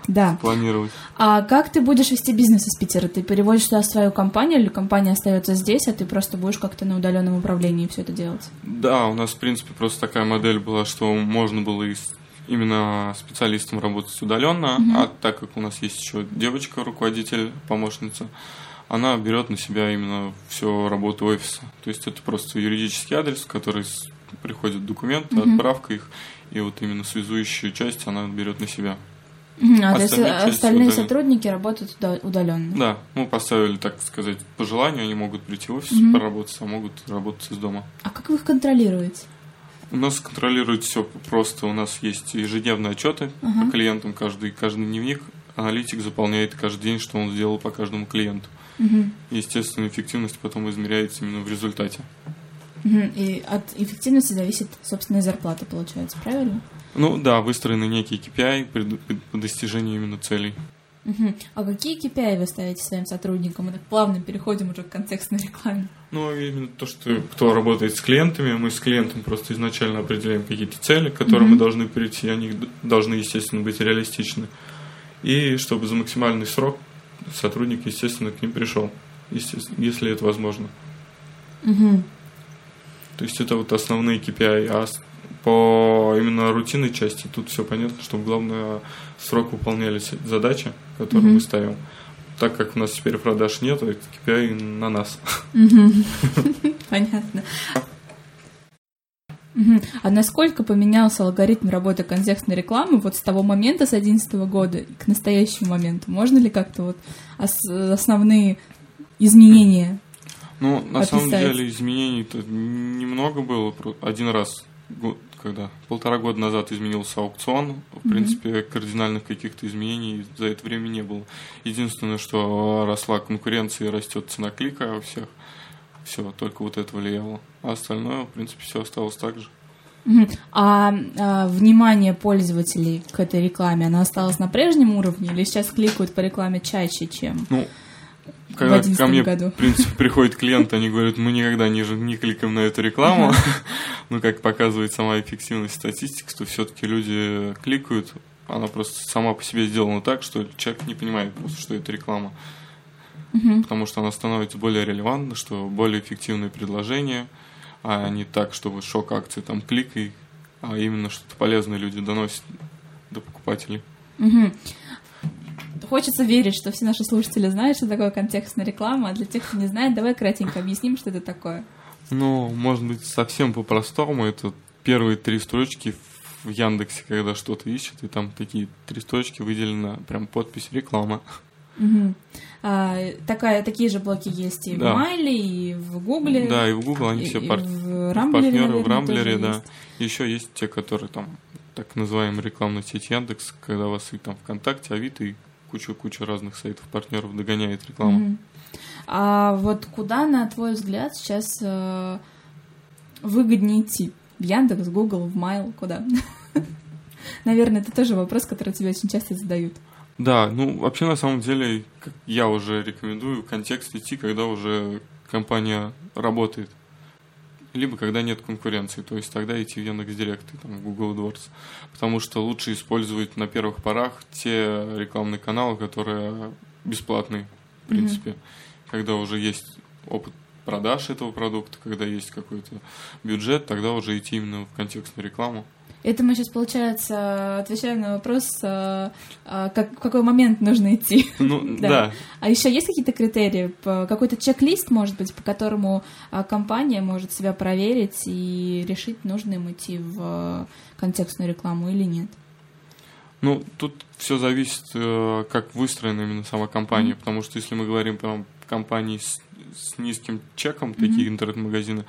Да. планировать. А как ты будешь вести бизнес из Питера? Ты переводишь туда свою компанию или компания остается здесь, а ты просто будешь как-то на удаленном управлении все это делать? Да, у нас, в принципе, просто такая модель была, что можно было и с- именно специалистом работать удаленно, а так как у нас есть еще девочка, руководитель, помощница, она берет на себя именно всю работу офиса. То есть это просто юридический адрес, в который приходят документы, отправка их, и вот именно связующую часть она берет на себя. А то есть Остальные удаленно. сотрудники работают удаленно? Да, мы поставили, так сказать, по желанию, они могут прийти в офис поработать, а могут работать из дома. А как вы их контролируете? У нас контролирует все просто. У нас есть ежедневные отчеты по клиентам, каждый, каждый дневник. Аналитик заполняет каждый день, что он сделал по каждому клиенту. И, естественно, эффективность потом измеряется именно в результате. Мгм. И от эффективности зависит, собственно, и зарплата, получается, правильно? Ну да, выстроены некие KPI по достижению именно целей. Мгм. А какие KPI вы ставите своим сотрудникам? Мы так плавно переходим уже к контекстной рекламе. Ну, именно то, что кто работает с клиентами, мы с клиентом просто изначально определяем какие-то цели, к которым мы должны прийти, они должны, естественно, быть реалистичны. И чтобы за максимальный срок сотрудник, естественно, к ним пришел, если это возможно. Мгм. То есть это вот основные KPI, а по именно рутинной части тут все понятно, что главное срок выполнялись задачи, которые мы ставим. Так как у нас теперь продаж нет, это KPI на нас. Понятно. А насколько поменялся алгоритм работы контекстной рекламы вот с того момента, с 2011 года к настоящему моменту? Можно ли как-то вот ос- основные изменения? Ну, на самом деле изменений-то немного было. Один раз, когда полтора года назад изменился аукцион, в принципе, кардинальных каких-то изменений за это время не было. Единственное, что росла конкуренция и растет цена клика у всех. Все, только вот это влияло. А остальное, в принципе, все осталось так же. А, а, внимание пользователей к этой рекламе, оно осталось на прежнем уровне или сейчас кликают по рекламе чаще, чем Ну, когда 2011 ко мне, году? в принципе, приходит клиент, они говорят, мы никогда не, не кликаем на эту рекламу. Ну, как показывает сама эффективность статистики, что все-таки люди кликают, она просто сама по себе сделана так, что человек не понимает просто, что это реклама. Потому что она становится более релевантной, что более эффективные предложения, а не так, что вот шок акции там кликай, а именно что-то полезное люди доносят до покупателей. Мгм. Хочется верить, что все наши слушатели знают, что такое контекстная реклама, а для тех, кто не знает, давай кратенько объясним, что это такое. Ну, может быть, совсем по-простому. Это первые три строчки в Яндексе, когда что-то ищет, и там такие три строчки выделена прям подпись реклама. Мгм. А, такая, такие же блоки есть и Да. в Майле, и в Гугле. Да, и в Google они и- все пар- в Рамблере, партнеры в наверное, Рамблере, тоже да. есть. Еще есть те, которые там так называемая рекламная сеть Яндекс, когда вас и там ВКонтакте, Авито и куча-куча разных сайтов партнеров догоняет рекламу. Мгм. А вот куда, на твой взгляд, сейчас э, выгоднее идти? В Яндекс, Google, в Майл, куда? Наверное, это тоже вопрос, который тебе очень часто задают. Да, ну вообще на самом деле я уже рекомендую контекст идти, когда уже компания работает. Либо когда нет конкуренции, то есть тогда идти в Яндекс.Директ и там, в Google AdWords. Потому что лучше использовать на первых порах те рекламные каналы, которые бесплатные, в принципе. Когда уже есть опыт продаж этого продукта, когда есть какой-то бюджет, тогда уже идти именно в контекстную рекламу. Это мы сейчас, получается, отвечаем на вопрос, э, э, как, в какой момент нужно идти. Ну, Да. да, А еще есть какие-то критерии, какой-то чек-лист, может быть, по которому а, компания может себя проверить и решить, нужно им идти в контекстную рекламу или нет? Ну, тут все зависит, э, как выстроена именно сама компания, потому что если мы говорим про компании с, с низким чеком, такие интернет-магазины,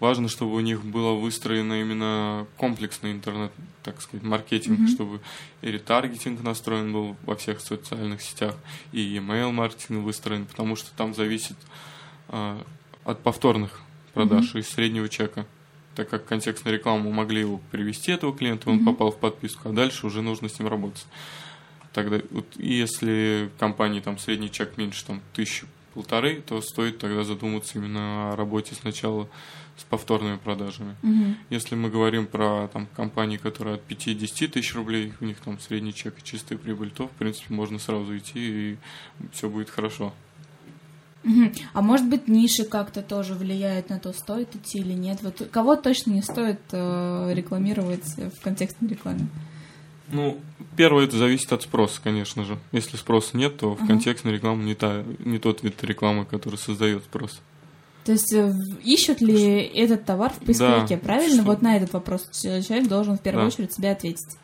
важно, чтобы у них было выстроено именно комплексный интернет, так сказать, маркетинг, чтобы и ретаргетинг настроен был во всех социальных сетях, и email маркетинг выстроен, потому что там зависит э, от повторных продаж и среднего чека. Так как контекстную рекламу могли его привести этого клиента, он попал в подписку, а дальше уже нужно с ним работать. Тогда, вот, если компании там средний чек меньше там тысячи полторы, то стоит тогда задуматься именно о работе сначала с повторными продажами. Если мы говорим про там, компании, которые от 5-10 тысяч рублей, у них там средний чек и чистая прибыль, то, в принципе, можно сразу идти, и все будет хорошо. Мгм. А может быть, ниши как-то тоже влияют на то, стоит идти или нет? Вот кого точно не стоит э, рекламировать в контекстной рекламе? Ну, первое, это зависит от спроса, конечно же. Если спроса нет, то в Ага. контекстной рекламе не, та, не тот вид рекламы, который создает спрос. То есть э, ищут ли этот товар в поисковике? Да. Правильно? Что- Вот на этот вопрос человек должен в первую Да. очередь себе ответить.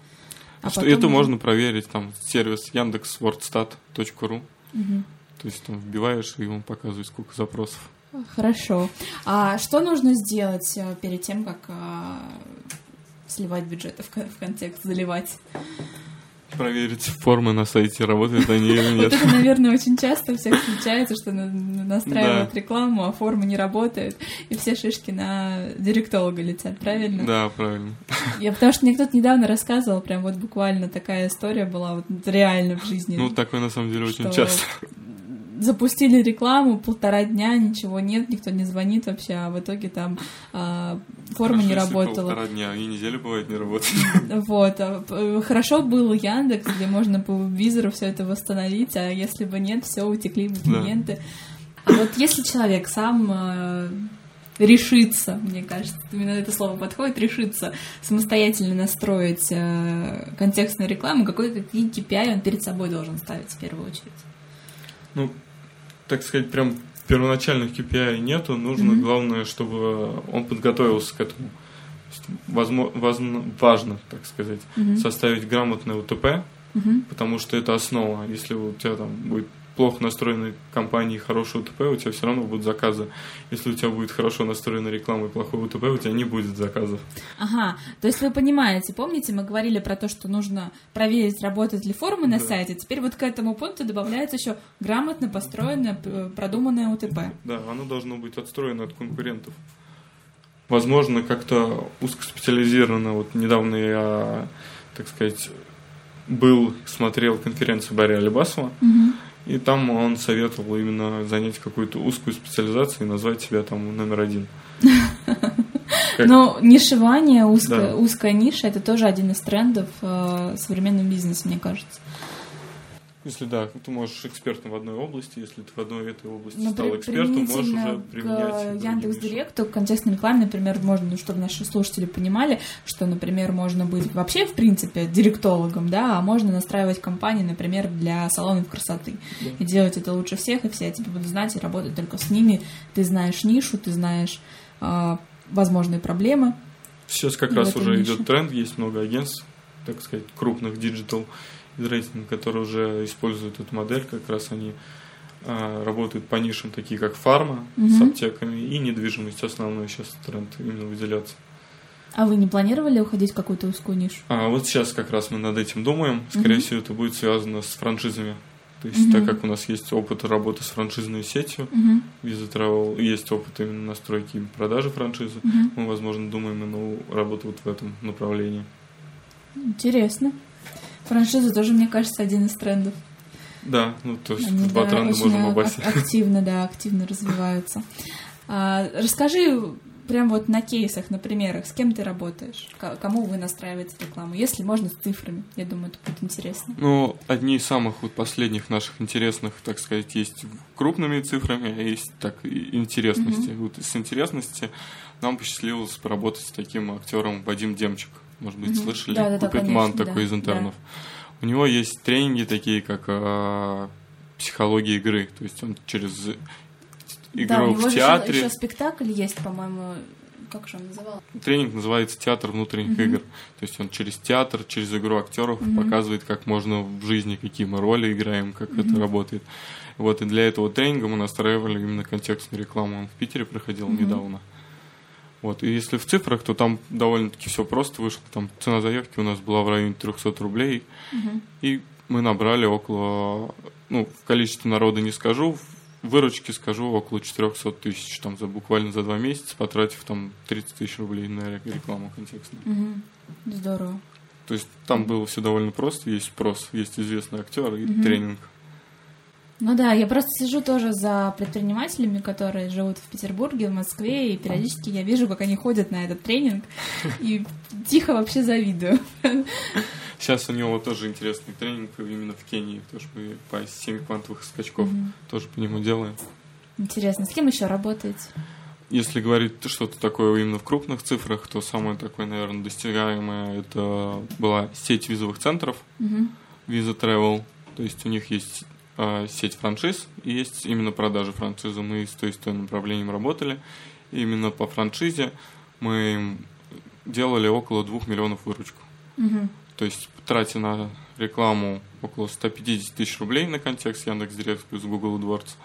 А Что это уже- можно проверить, там, сервис яндекс.вордстат.ру. Мгм. То есть там вбиваешь, и он показывает, сколько запросов. Хорошо. А что нужно сделать э, перед тем, как э, сливать бюджеты в, кон- в контекст, заливать? Проверить формы на сайте, работают они или Вот нет. это, наверное, очень часто у всех случается, что на- на- настраивают Да. рекламу, а форма не работает, и все шишки на директолога летят, правильно? Да, правильно. Я, потому что мне кто-то недавно рассказывал, прям вот буквально такая история была, вот реально в жизни. Ну, такое на самом деле очень часто. Запустили рекламу, полтора дня, ничего нет, никто не звонит вообще, а в итоге там а, форма Хорошо, не работала. полтора дня, и неделя бывает не работает. Вот. а, Хорошо был Яндекс, где можно по визору все это восстановить, а если бы нет, все утекли бы Да. клиенты. А вот если человек сам э, решится, мне кажется, именно это слово подходит, решится самостоятельно настроить э, контекстную рекламу, какой какие KPI он перед собой должен ставить в первую очередь? Ну, так сказать, прям первоначальных KPI нету. Нужно, Мгм. главное, чтобы он подготовился к этому. возможно, важно, так сказать, Мгм. составить грамотное УТП, Мгм. потому что это основа. Если у тебя там будет плохо настроенной компании хороший УТП, у тебя все равно будут заказы. Если у тебя будет хорошо настроена реклама и плохой УТП, у тебя не будет заказов. Ага, то есть вы понимаете, помните, мы говорили про то, что нужно проверить, работают ли формы на Да. сайте. Теперь вот к этому пункту добавляется еще грамотно построенное, продуманное УТП. Да, оно должно быть отстроено от конкурентов. Возможно, как-то узкоспециализировано. Вот недавно я, так сказать, был, смотрел конференцию Барри Алибасова, и там он советовал именно занять какую-то узкую специализацию и назвать себя там номер один. Как- Но нишевание, узкая, Да. узкая ниша, это тоже один из трендов э, современного бизнеса, мне кажется. Если да, ты можешь экспертом в одной области, если ты в одной этой области Ну, стал при- экспертом, можешь уже применять. к Яндекс. Директу, к контекстной рекламе, например, можно, ну, чтобы наши слушатели понимали, что, например, можно быть вообще, в принципе, директологом, да, а можно настраивать кампании, например, для салонов красоты. Да. И делать это лучше всех, и все тебя будут знать, и работать только с ними. Ты знаешь нишу, ты знаешь а, возможные проблемы. Сейчас как раз уже нише. идет тренд, есть много агентств, так сказать, крупных digital из рейтинга, которые уже используют эту модель, как раз они а, работают по нишам, такие как фарма с Мгм. аптеками и недвижимость, основной сейчас тренд именно выделяться. А вы не планировали уходить в какую-то узкую нишу? А вот сейчас как раз мы над этим думаем, скорее Мгм. всего это будет связано с франшизами. То есть, Мгм. так как у нас есть опыт работы с франшизной сетью, Мгм. Visa Travel, есть опыт именно настройки и продажи франшизы, Мгм. мы, возможно, думаем именно работу вот в этом направлении. Интересно. Франшиза тоже, мне кажется, один из трендов. Да, ну то есть Они, два да, тренда можем обосить. активно, да, активно развиваются. А, расскажи прям вот на кейсах, на примерах, с кем ты работаешь, кому вы настраиваете рекламу, если можно с цифрами. Я думаю, это будет интересно. Ну, одни из самых вот последних наших интересных, так сказать, есть крупными цифрами, а есть так и интересности. Вот с интересности нам посчастливилось поработать с таким актером Вадим Демчик. Может быть, Мгм. слышали? Да-да-да, Пупетман конечно, такой да, из интернов. У него есть тренинги такие, как а, психология игры. То есть он через да, игру него в театре. еще, спектакль есть, по-моему, как же он называл? Тренинг называется «Театр внутренних Мгм. игр». То есть он через театр, через игру актеров Мгм. показывает, как можно в жизни, какие мы роли играем, как это Мгм. работает. Вот, и для этого тренинга мы настраивали именно контекстную рекламу. Он в Питере проходил Мгм. недавно. Вот, и если в цифрах, то там довольно-таки все просто вышло. Там цена заявки у нас была в районе 300 рублей, Мгм. и мы набрали около, ну, в количестве народа не скажу, в выручке скажу около 400 тысяч, там, за, буквально за два месяца, потратив там 30 тысяч рублей на ре- рекламу контекстную. Мгм. Здорово. То есть там было все довольно просто, есть спрос, есть известный актер и Мгм. тренинг. Ну да, я просто сижу тоже за предпринимателями, которые живут в Петербурге, в Москве, и периодически я вижу, как они ходят на этот тренинг, и тихо вообще завидую. Сейчас у него тоже интересный тренинг именно в Кении, потому что мы по 7 квантовых скачков Мгм. тоже по нему делаем. Интересно, с кем еще работаете? Если говорить что-то такое именно в крупных цифрах, то самое такое, наверное, достигаемое это была сеть визовых центров Мгм. Visa Travel. То есть у них есть а, сеть франшиз и есть именно продажи франшизы. Мы с той и с той направлением работали. И именно по франшизе мы делали около 2 миллионов выручку. Мгм. То есть, тратя на рекламу около 150 тысяч рублей на контекст Яндекс.Директ плюс Google AdWords,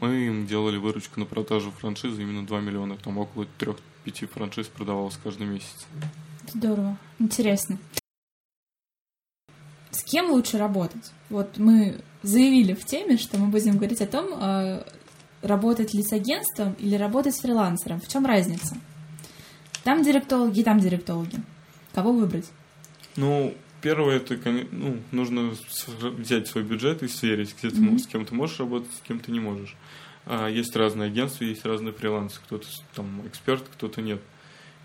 мы им делали выручку на продажу франшизы именно 2 миллиона. Там около 3-5 франшиз продавалось каждый месяц. Здорово, интересно. С кем лучше работать? Вот мы заявили в теме, что мы будем говорить о том, э, работать ли с агентством или работать с фрилансером. В чем разница? Там директологи, там директологи. Кого выбрать? Ну, первое, это, ну, нужно взять свой бюджет и сверить, где ты, мо- с кем ты можешь работать, с кем ты не можешь. А, есть разные агентства, есть разные фрилансы. Кто-то там эксперт, кто-то нет.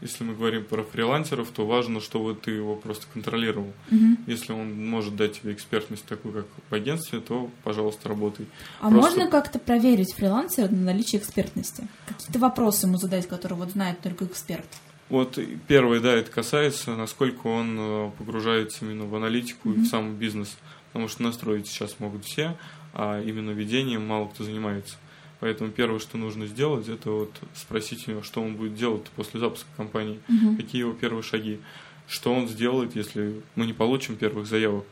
Если мы говорим про фрилансеров, то важно, чтобы ты его просто контролировал. Мгм. Если он может дать тебе экспертность такую, как в агентстве, то, пожалуйста, работай. А Просто- можно как-то проверить фрилансера на наличие экспертности? Какие-то вопросы ему задать, которые вот знает только эксперт? Вот и первое, да, это касается, насколько он э, погружается именно в аналитику и Мгм. в сам бизнес. Потому что настроить сейчас могут все, а именно ведением мало кто занимается. Поэтому первое, что нужно сделать, это вот спросить у него, что он будет делать после запуска компании, Мгм. какие его первые шаги, что он сделает, если мы не получим первых заявок.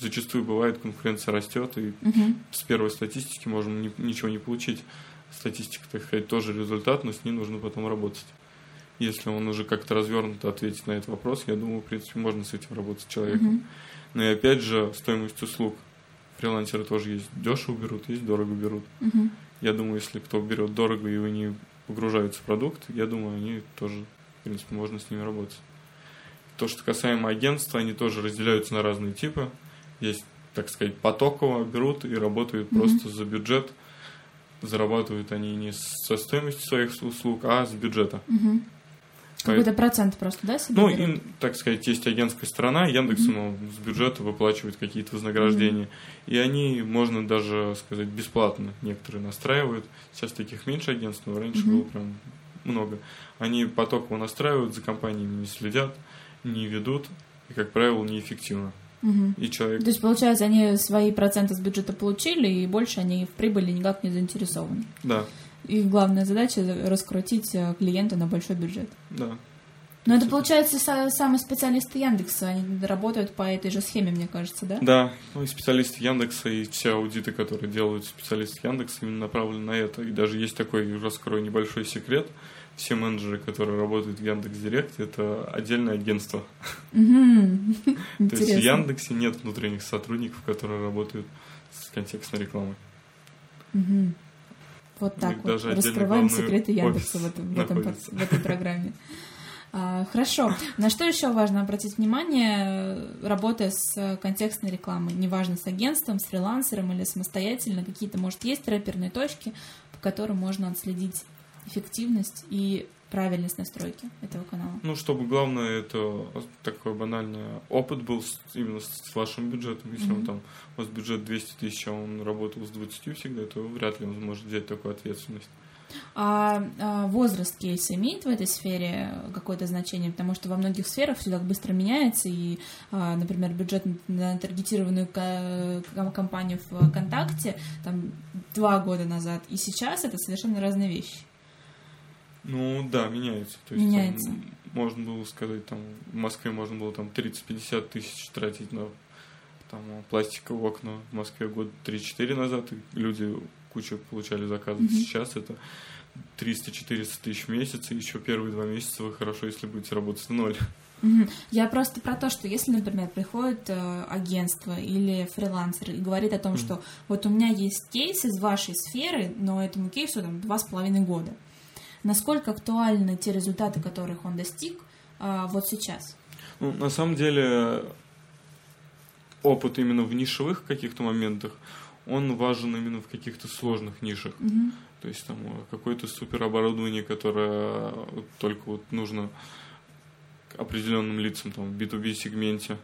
Зачастую бывает, конкуренция растет, и Мгм. с первой статистики можем ни- ничего не получить. Статистика, так сказать, тоже результат, но с ней нужно потом работать. Если он уже как-то развернуто ответит на этот вопрос, я думаю, в принципе, можно с этим работать человеком. Мгм. Но и опять же, стоимость услуг. Фрилансеры тоже есть дешево берут, есть дорого берут. Мгм. Я думаю, если кто берет дорого и они погружаются в продукт, я думаю, они тоже, в принципе, можно с ними работать. То, что касаемо агентства, они тоже разделяются на разные типы. Есть, так сказать, потоково берут и работают Мгм. просто за бюджет. Зарабатывают они не со стоимости своих услуг, а с бюджета. Мгм. Какой-то процент просто, да, себе Ну, им, так сказать, есть агентская сторона, Яндекс ему с бюджета выплачивает какие-то вознаграждения. И они, можно даже сказать, бесплатно некоторые настраивают. Сейчас таких меньше агентств, но раньше Мгм. было прям много. Они потоково настраивают, за компаниями не следят, не ведут, и, как правило, неэффективно. Мгм. И человек... То есть, получается, они свои проценты с бюджета получили, и больше они в прибыли никак не заинтересованы. Да, Их главная задача — раскрутить э, клиента на большой бюджет. да. Но это, получается, са- самые специалисты Яндекса, они работают по этой же схеме, мне кажется, да? Да, ну и специалисты Яндекса, и все аудиты, которые делают специалисты Яндекса, именно направлены на это. И даже есть такой, раскрою небольшой секрет, все менеджеры, которые работают в Яндекс Директ, это отдельное агентство. Мгм. То есть в. Яндексе нет внутренних сотрудников, которые работают с контекстной рекламой. Мгм. Вот так вот. Раскрываем секреты Яндекса в, этом, в, этом, в этой программе. А, хорошо. На что еще важно обратить внимание, работая с э, контекстной рекламой? Неважно, с агентством, с фрилансером или самостоятельно, какие-то, может, есть рэперные точки, по которым можно отследить эффективность и правильность настройки этого канала? Ну, чтобы главное, это такой банальный опыт был с- именно с вашим бюджетом. Если он Мгм. там, у вас бюджет 200 тысяч, а он работал с 20 всегда, то вряд ли он может взять такую ответственность. А, а возраст кейса имеет в этой сфере какое-то значение? Потому что во многих сферах все так быстро меняется, и, а, например, бюджет на таргетированную компанию ВКонтакте там два года назад и сейчас это совершенно разные вещи. Ну, да, меняется. То есть, Меняется. там, можно было сказать, там, в Москве можно было там 30-50 тысяч тратить на там, пластиковые окна. В Москве год 3-4 назад и люди кучу получали заказов. Мгм. Сейчас это 300-400 тысяч в месяц, и еще первые два месяца вы хорошо, если будете работать в ноль. Я просто про то, что если, например, приходит э, агентство или фрилансер и говорит о том, Мгм. что вот у меня есть кейс из вашей сферы, но этому кейсу там два с половиной года. Насколько актуальны те результаты, которых он достиг а, вот сейчас? Ну, на самом деле, опыт именно в нишевых каких-то моментах, он важен именно в каких-то сложных нишах. Мгм. То есть там э, какое-то супероборудование, которое только вот нужно определенным лицам там в B2B сегменте.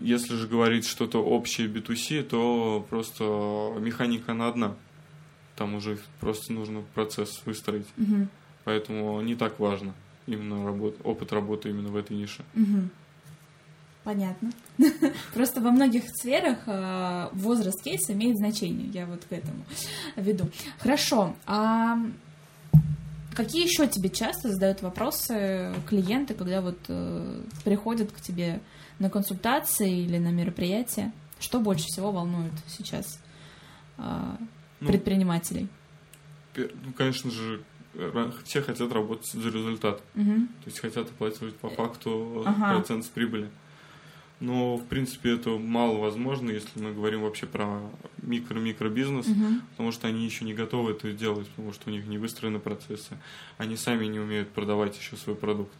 Если же говорить что-то общее B2C, то просто механика она одна. Там уже просто нужно процесс выстроить. Мгм. Поэтому не так важно именно работа, опыт работы именно в этой нише. Мгм. Понятно. Просто во многих сферах а, возраст кейса имеет значение. Я вот к этому веду. Хорошо. А какие еще тебе часто задают вопросы клиенты, когда вот э, приходят к тебе на консультации или на мероприятия? Что больше всего волнует сейчас а, Ну, предпринимателей? ну, конечно же, все хотят работать за результат. Мгм. То есть хотят оплачивать по факту Ага. процент с прибыли. Но, в принципе, это мало возможно, если мы говорим вообще про микро-микробизнес, Мгм. потому что они еще не готовы это делать, потому что у них не выстроены процессы. Они сами не умеют продавать еще свой продукт.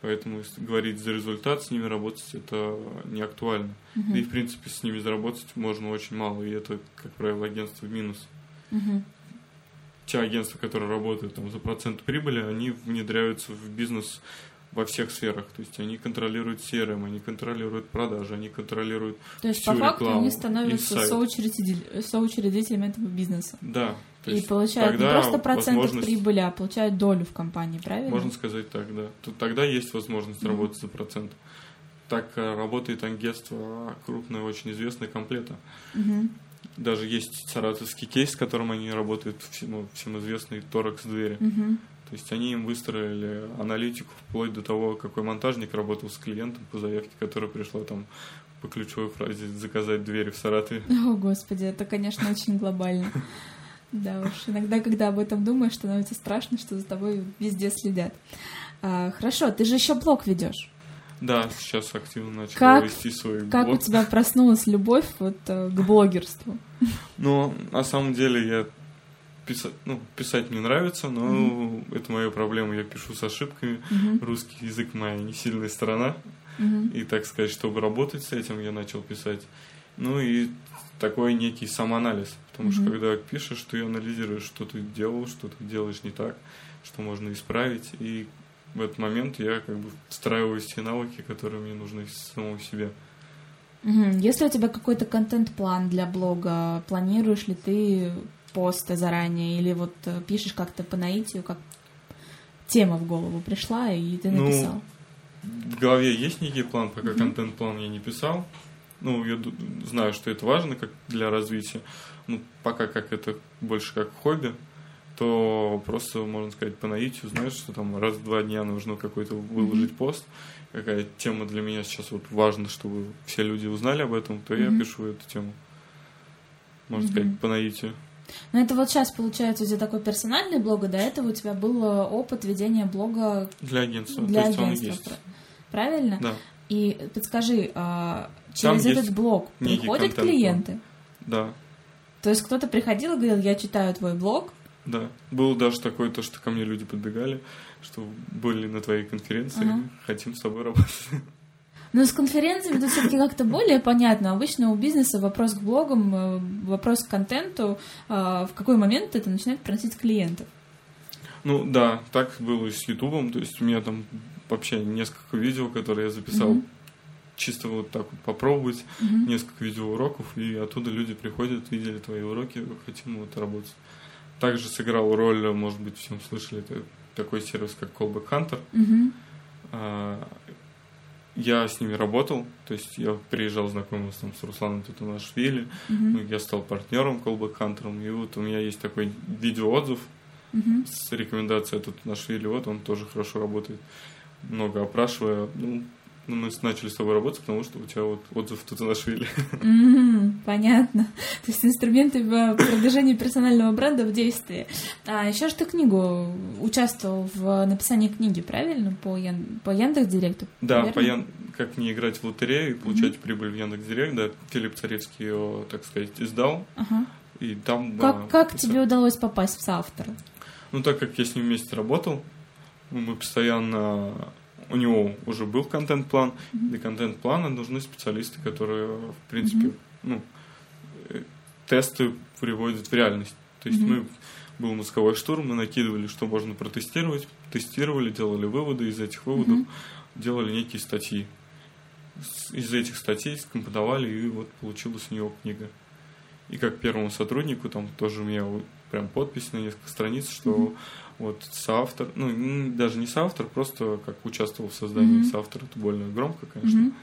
Поэтому если говорить за результат, с ними работать это не актуально. Мгм. Да и, в принципе, с ними заработать можно очень мало, и это, как правило, агентство в минус. Мгм. Те агентства, которые работают там, за процент прибыли, они внедряются в бизнес во всех сферах. То есть они контролируют CRM, они контролируют продажи, они контролируют То есть, всю по факту, рекламу они становятся соучредитель- соучредителями этого бизнеса. Да. то И получают не просто процент прибыли, а получают долю в компании, правильно? Можно сказать так, да. Тут тогда есть возможность Мгм. работать за процент. Так э, работает агентство крупное, очень известное, комплета. Мгм. Даже есть саратовский кейс, с которым они работают, всем, всем известный Торакс двери. Мгм. То есть они им выстроили аналитику вплоть до того, какой монтажник работал с клиентом по заявке, которая пришла там по ключевой фразе «заказать двери в Саратове». О, господи, это, конечно, очень глобально. Да уж, иногда, когда об этом думаешь, становится страшно, что за тобой везде следят. А, хорошо, ты же еще блог ведешь. Да, сейчас активно начал Как- вести свой Как блог. у тебя проснулась любовь вот э, к блогерству? Но на самом деле я писать, ну, писать мне нравится, но это моя проблема. Я пишу с ошибками. Мгм, Русский язык моя не сильная сторона. мгм, И, так сказать, чтобы работать с этим, я начал писать. Ну и такой некий самоанализ. Потому что Мгм. когда пишешь, ты анализируешь, что ты делал, что ты делаешь не так, что можно исправить. И в этот момент я как бы встраиваю те навыки, которые мне нужны самому себе. Если у тебя какой-то контент-план для блога, планируешь ли ты посты заранее или вот э, пишешь как-то по наитию, как тема в голову пришла и ты Ну, написал? В голове есть некий план, пока Мгм. контент-план я не писал. Ну, я знаю, что это важно как для развития. Ну, пока как это больше как хобби, то просто, можно сказать, по наитию, знаешь, что там раз в два дня нужно какой-то выложить пост, какая тема для меня сейчас вот важна, чтобы все люди узнали об этом, то я Мгм. пишу эту тему. Можно Мгм. сказать, по наитию. Ну, это вот сейчас, получается, у тебя такой персональный блог, а до этого у тебя был э, опыт ведения блога Для агентства. для то есть он агентства. есть. пра- Правильно? Да, И подскажи, а, Там через есть этот блог приходят клиенты? да. То есть кто-то приходил и говорил, я читаю твой блог, Да, было даже такое, то, что ко мне люди подбегали, что были на твоей конференции, Ага. хотим с тобой работать. но с конференциями это все-таки как-то более понятно. Обычно у бизнеса вопрос к блогам, э, вопрос к контенту, а, в какой момент это начинает приносить клиентов. Ну да, так было и с Ютубом, то есть у меня там вообще несколько видео, которые я записал Мгм. чисто вот так вот попробовать, Мгм. несколько видеоуроков, и оттуда люди приходят, видели твои уроки, хотим вот работать. Также сыграл роль, может быть, всем слышали, такой сервис, как Callback Hunter. Мгм. А, Я с ними работал, то есть я приезжал, знакомился там с Русланом Тутанашвили, Мгм. ну, я стал партнером Callback Hunter, и вот у меня есть такой видеоотзыв Мгм. с рекомендацией Тутанашвили, вот он тоже хорошо работает, много опрашивая, ну, ну, мы начали с тобой работать, потому что у тебя вот отзыв Тутанашвили. Мгм, Понятно. То есть инструменты в продвижении персонального бренда в действии. А еще же ты книгу участвовал в написании книги, правильно? По, Ян... по Яндекс.Директу? Да, верно? по Ян- как не играть в лотерею и получать прибыль в Яндекс.Директ, да, Филипп Царевский ее, так сказать, издал, Ага. и там... Как, да, как писал. тебе удалось попасть в соавтора? Ну, так как я с ним вместе работал, мы постоянно... У него уже был контент-план. Для контент-плана нужны специалисты, которые, в принципе, Мгм. ну, э, тесты приводят в реальность. То есть Мгм. мы был мозговой штурм, мы накидывали, что можно протестировать, тестировали, делали выводы, из этих выводов Мгм. делали некие статьи. Из этих статей скомпоновали, и вот получилась у него книга. И как первому сотруднику, там тоже у меня прям подпись на несколько страниц, что Мгм. Вот соавтор, ну, даже не соавтор, просто как участвовал в создании. Мгм. Соавтор это больно громко, конечно. Мгм.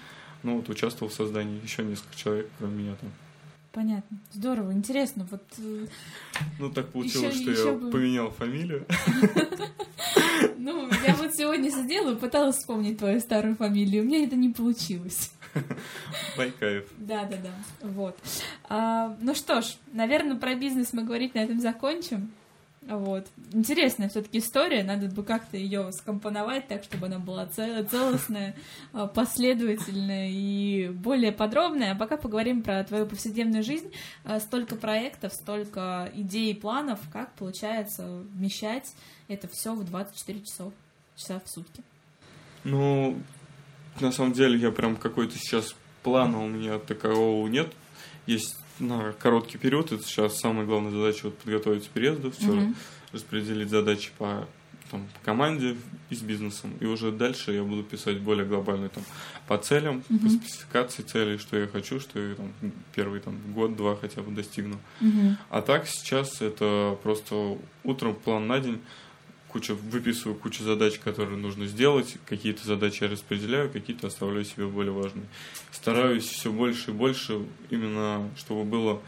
Ну, вот участвовал в создании еще несколько человек, кроме меня там. Понятно. Здорово, интересно. Вот э, Ну, так получилось, Ещё- что ещё я бы- поменял фамилию. Ну, я вот сегодня сидела и пыталась вспомнить твою старую фамилию. У меня это не получилось. Байкаев. Да, да, да. Вот. А, ну что ж, наверное, про бизнес мы говорить на этом закончим. Вот. Интересная все-таки история, надо бы как-то ее скомпоновать так, чтобы она была цел- целостная, а, последовательная и более подробная. А пока поговорим про твою повседневную жизнь. А, Столько проектов, столько идей и планов, как получается вмещать это все в 24 часов, часа в сутки. Ну, на самом деле, я прям какой-то сейчас плана у меня такового нет. Есть на короткий период, это сейчас самая главная задача вот подготовиться к переезду, все Мгм. распределить задачи по там, команде и с бизнесом. И уже дальше я буду писать более глобальные там по целям, по Мгм. спецификации целей, что я хочу, что я там первый там год-два хотя бы достигну. Мгм. А так сейчас это просто утром план на день, куча, выписываю кучу задач, которые нужно сделать, какие-то задачи я распределяю, какие-то оставляю себе более важные. Стараюсь все больше и больше именно, чтобы было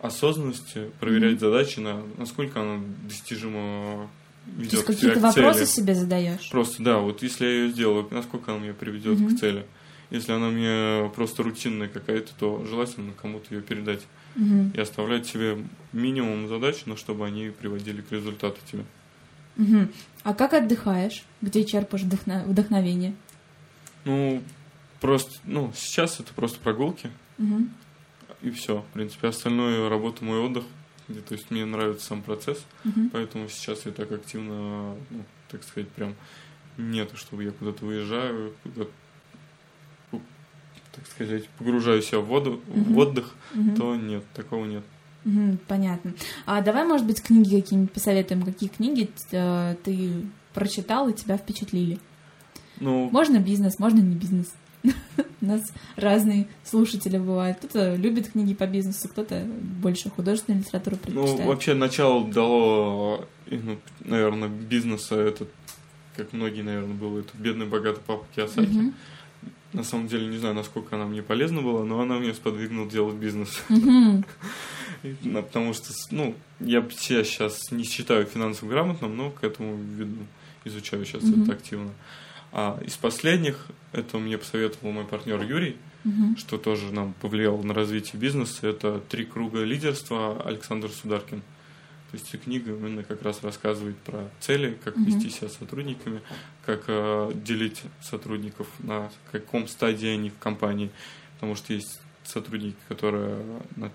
осознанности, проверять задачи, на, насколько она достижима То ведет есть тебя какие-то вопросы цели. себе задаешь? Просто, да, вот если я ее сделаю, насколько она меня приведет Мгм. к цели. Если она мне просто рутинная какая-то, то желательно кому-то ее передать. Мгм. И оставлять себе минимум задач, но чтобы они приводили к результату тебе. Мгм. А как отдыхаешь? Где черпаешь вдохно- вдохновение? Ну, просто, ну, сейчас это просто прогулки, Мгм. и все. В принципе, остальное работа мой отдых. То есть мне нравится сам процесс, Мгм. поэтому сейчас я так активно, ну, так сказать, прям нету, чтобы я куда-то выезжаю, куда ну, так сказать, погружаю себя в воду, в Мгм. отдых, Мгм. то нет, такого нет. Понятно. А давай, может быть, книги какие-нибудь посоветуем. Какие книги э, ты прочитал и тебя впечатлили? Ну, Можно бизнес, можно не бизнес. У нас разные слушатели бывают. Кто-то любит книги по бизнесу, кто-то больше художественную литературу ну, предпочитает. вообще начало дало, и, ну, наверное, бизнеса, это, как многие, наверное, было, это «Бедный богатый папа Киосаки». Мгм. На самом деле не знаю, насколько она мне полезна была, но она меня сподвигнула делать бизнес. Потому что, ну, я себя сейчас не считаю финансово грамотным, но к этому веду, изучаю сейчас Мгм. это активно. А из последних, это мне посоветовал мой партнер Юрий, Мгм. что тоже нам повлияло на развитие бизнеса, это «Три круга лидерства» Александр Сударкин. То есть книга именно как раз рассказывает про цели, как Мгм. вести себя с сотрудниками, как э, делить сотрудников, на каком стадии они в компании. Потому что есть сотрудники, которые на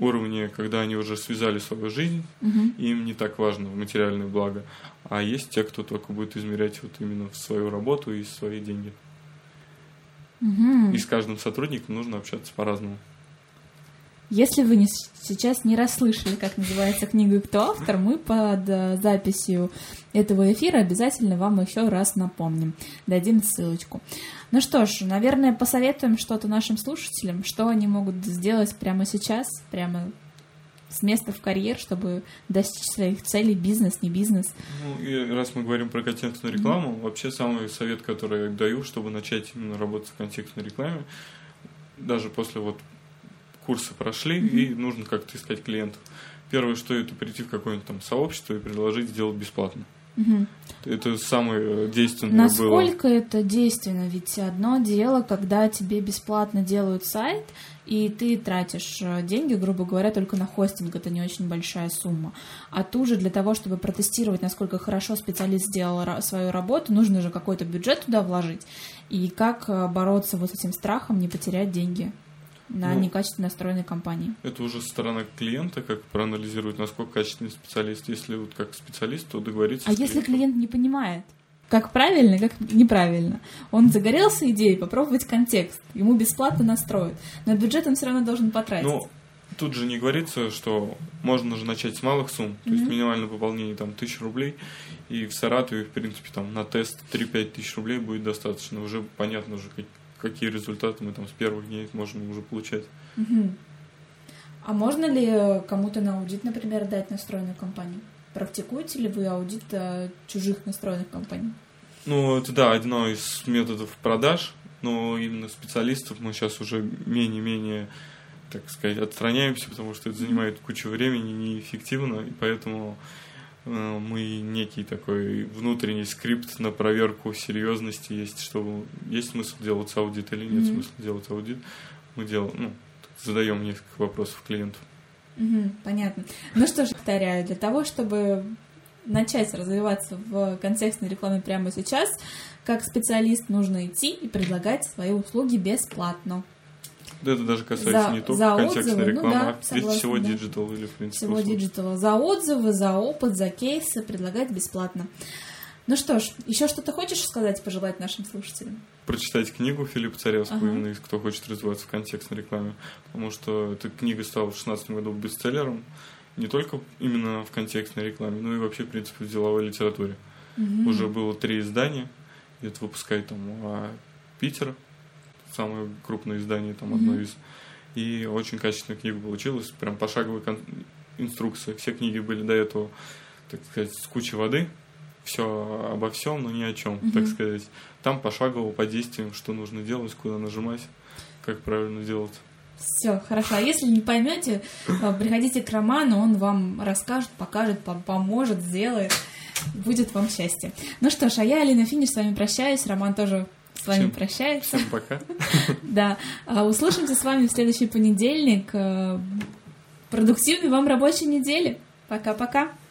уровне, когда они уже связали свою жизнь, и им не так важно материальное благо. А есть те, кто только будет измерять вот именно в свою работу и свои деньги. Мгм. И с каждым сотрудником нужно общаться по-разному. Если вы не, сейчас не расслышали, как называется книга и кто автор, мы под э, записью этого эфира обязательно вам еще раз напомним. Дадим ссылочку. Ну что ж, наверное, посоветуем что-то нашим слушателям, что они могут сделать прямо сейчас, прямо с места в карьер, чтобы достичь своих целей, бизнес, не бизнес. Ну, и раз мы говорим про контекстную рекламу, вообще самый совет, который я даю, чтобы начать именно работать в контекстной рекламе, даже после вот курсы прошли, и нужно как-то искать клиентов. Первое, что это прийти в какое-нибудь там сообщество и предложить сделать бесплатно. Мгм. Это самое э, действенное было. Насколько это действенно? Ведь одно дело, когда тебе бесплатно делают сайт, и ты тратишь э, деньги, грубо говоря, только на хостинг, это не очень большая сумма. А тут же для того, чтобы протестировать, насколько хорошо специалист сделал свою работу, нужно же какой-то бюджет туда вложить. И как э, бороться вот с этим страхом, не потерять деньги на Ну, некачественно настроенной компании? Это уже сторона клиента, как проанализирует, насколько качественный специалист. Если вот как специалист, то договориться А если клиентом. клиент не понимает, как правильно, как неправильно? Он загорелся идеей попробовать контекст, ему бесплатно настроят, но бюджет он все равно должен потратить. Ну, тут же не говорится, что можно же начать с малых сумм, то есть Мгм. минимальное пополнение там тысяч рублей, и в Саратове, в принципе, там на тест 3-5 тысяч рублей будет достаточно. Уже понятно уже, какие результаты мы там с первых дней можем уже получать. Мгм. А можно ли э, кому-то на аудит, например, дать настроенную компанию? Практикуете ли вы аудит э, чужих настроенных компаний? Ну, это да, одно из методов продаж, но именно специалистов мы сейчас уже менее-менее, так сказать, отстраняемся, потому что это занимает кучу времени, неэффективно, и поэтому мы некий такой внутренний скрипт на проверку серьезности есть, что есть смысл делать аудит или нет Мгм. смысла делать аудит. Мы делаем, ну, задаем несколько вопросов клиенту. Мгм, понятно. Ну что ж, повторяю, для того, чтобы начать развиваться в контекстной рекламе прямо сейчас, как специалист нужно идти и предлагать свои услуги бесплатно. Да, это даже касается За- не только за контекстной отзывы, ну рекламы, да, а согласна, всего да. digital или, в принципе, Всего услуг. диджитала. За отзывы, за опыт, за кейсы предлагать бесплатно. Ну что ж, еще что-то хочешь сказать, пожелать нашим слушателям? прочитать книгу Филиппа Царевского, Ага. именно кто хочет развиваться в контекстной рекламе, потому что эта книга стала в 2016 году бестселлером, не только именно в контекстной рекламе, но и вообще, в принципе, в деловой литературе. Мгм. Уже было три издания, это выпускает там Питер, самое крупное издание, там одно из, и очень качественная книга получилась, прям пошаговая кон- инструкция. Все книги были до этого, так сказать, с кучей воды, все обо всем, но ни о чем, так Мгм. сказать. Там пошагово по действиям, что нужно делать, куда нажимать, как правильно делать. Все, хорошо. А если не поймете, э, приходите к Роману, он вам расскажет, покажет, пом- поможет, сделает. Будет вам счастье. Ну что ж, а я, Алина Финиш, с вами прощаюсь. Роман тоже с вами Всем- прощается. Всем пока. Да. А Услышимся с вами в следующий понедельник. Э, Продуктивной вам рабочей недели. Пока-пока.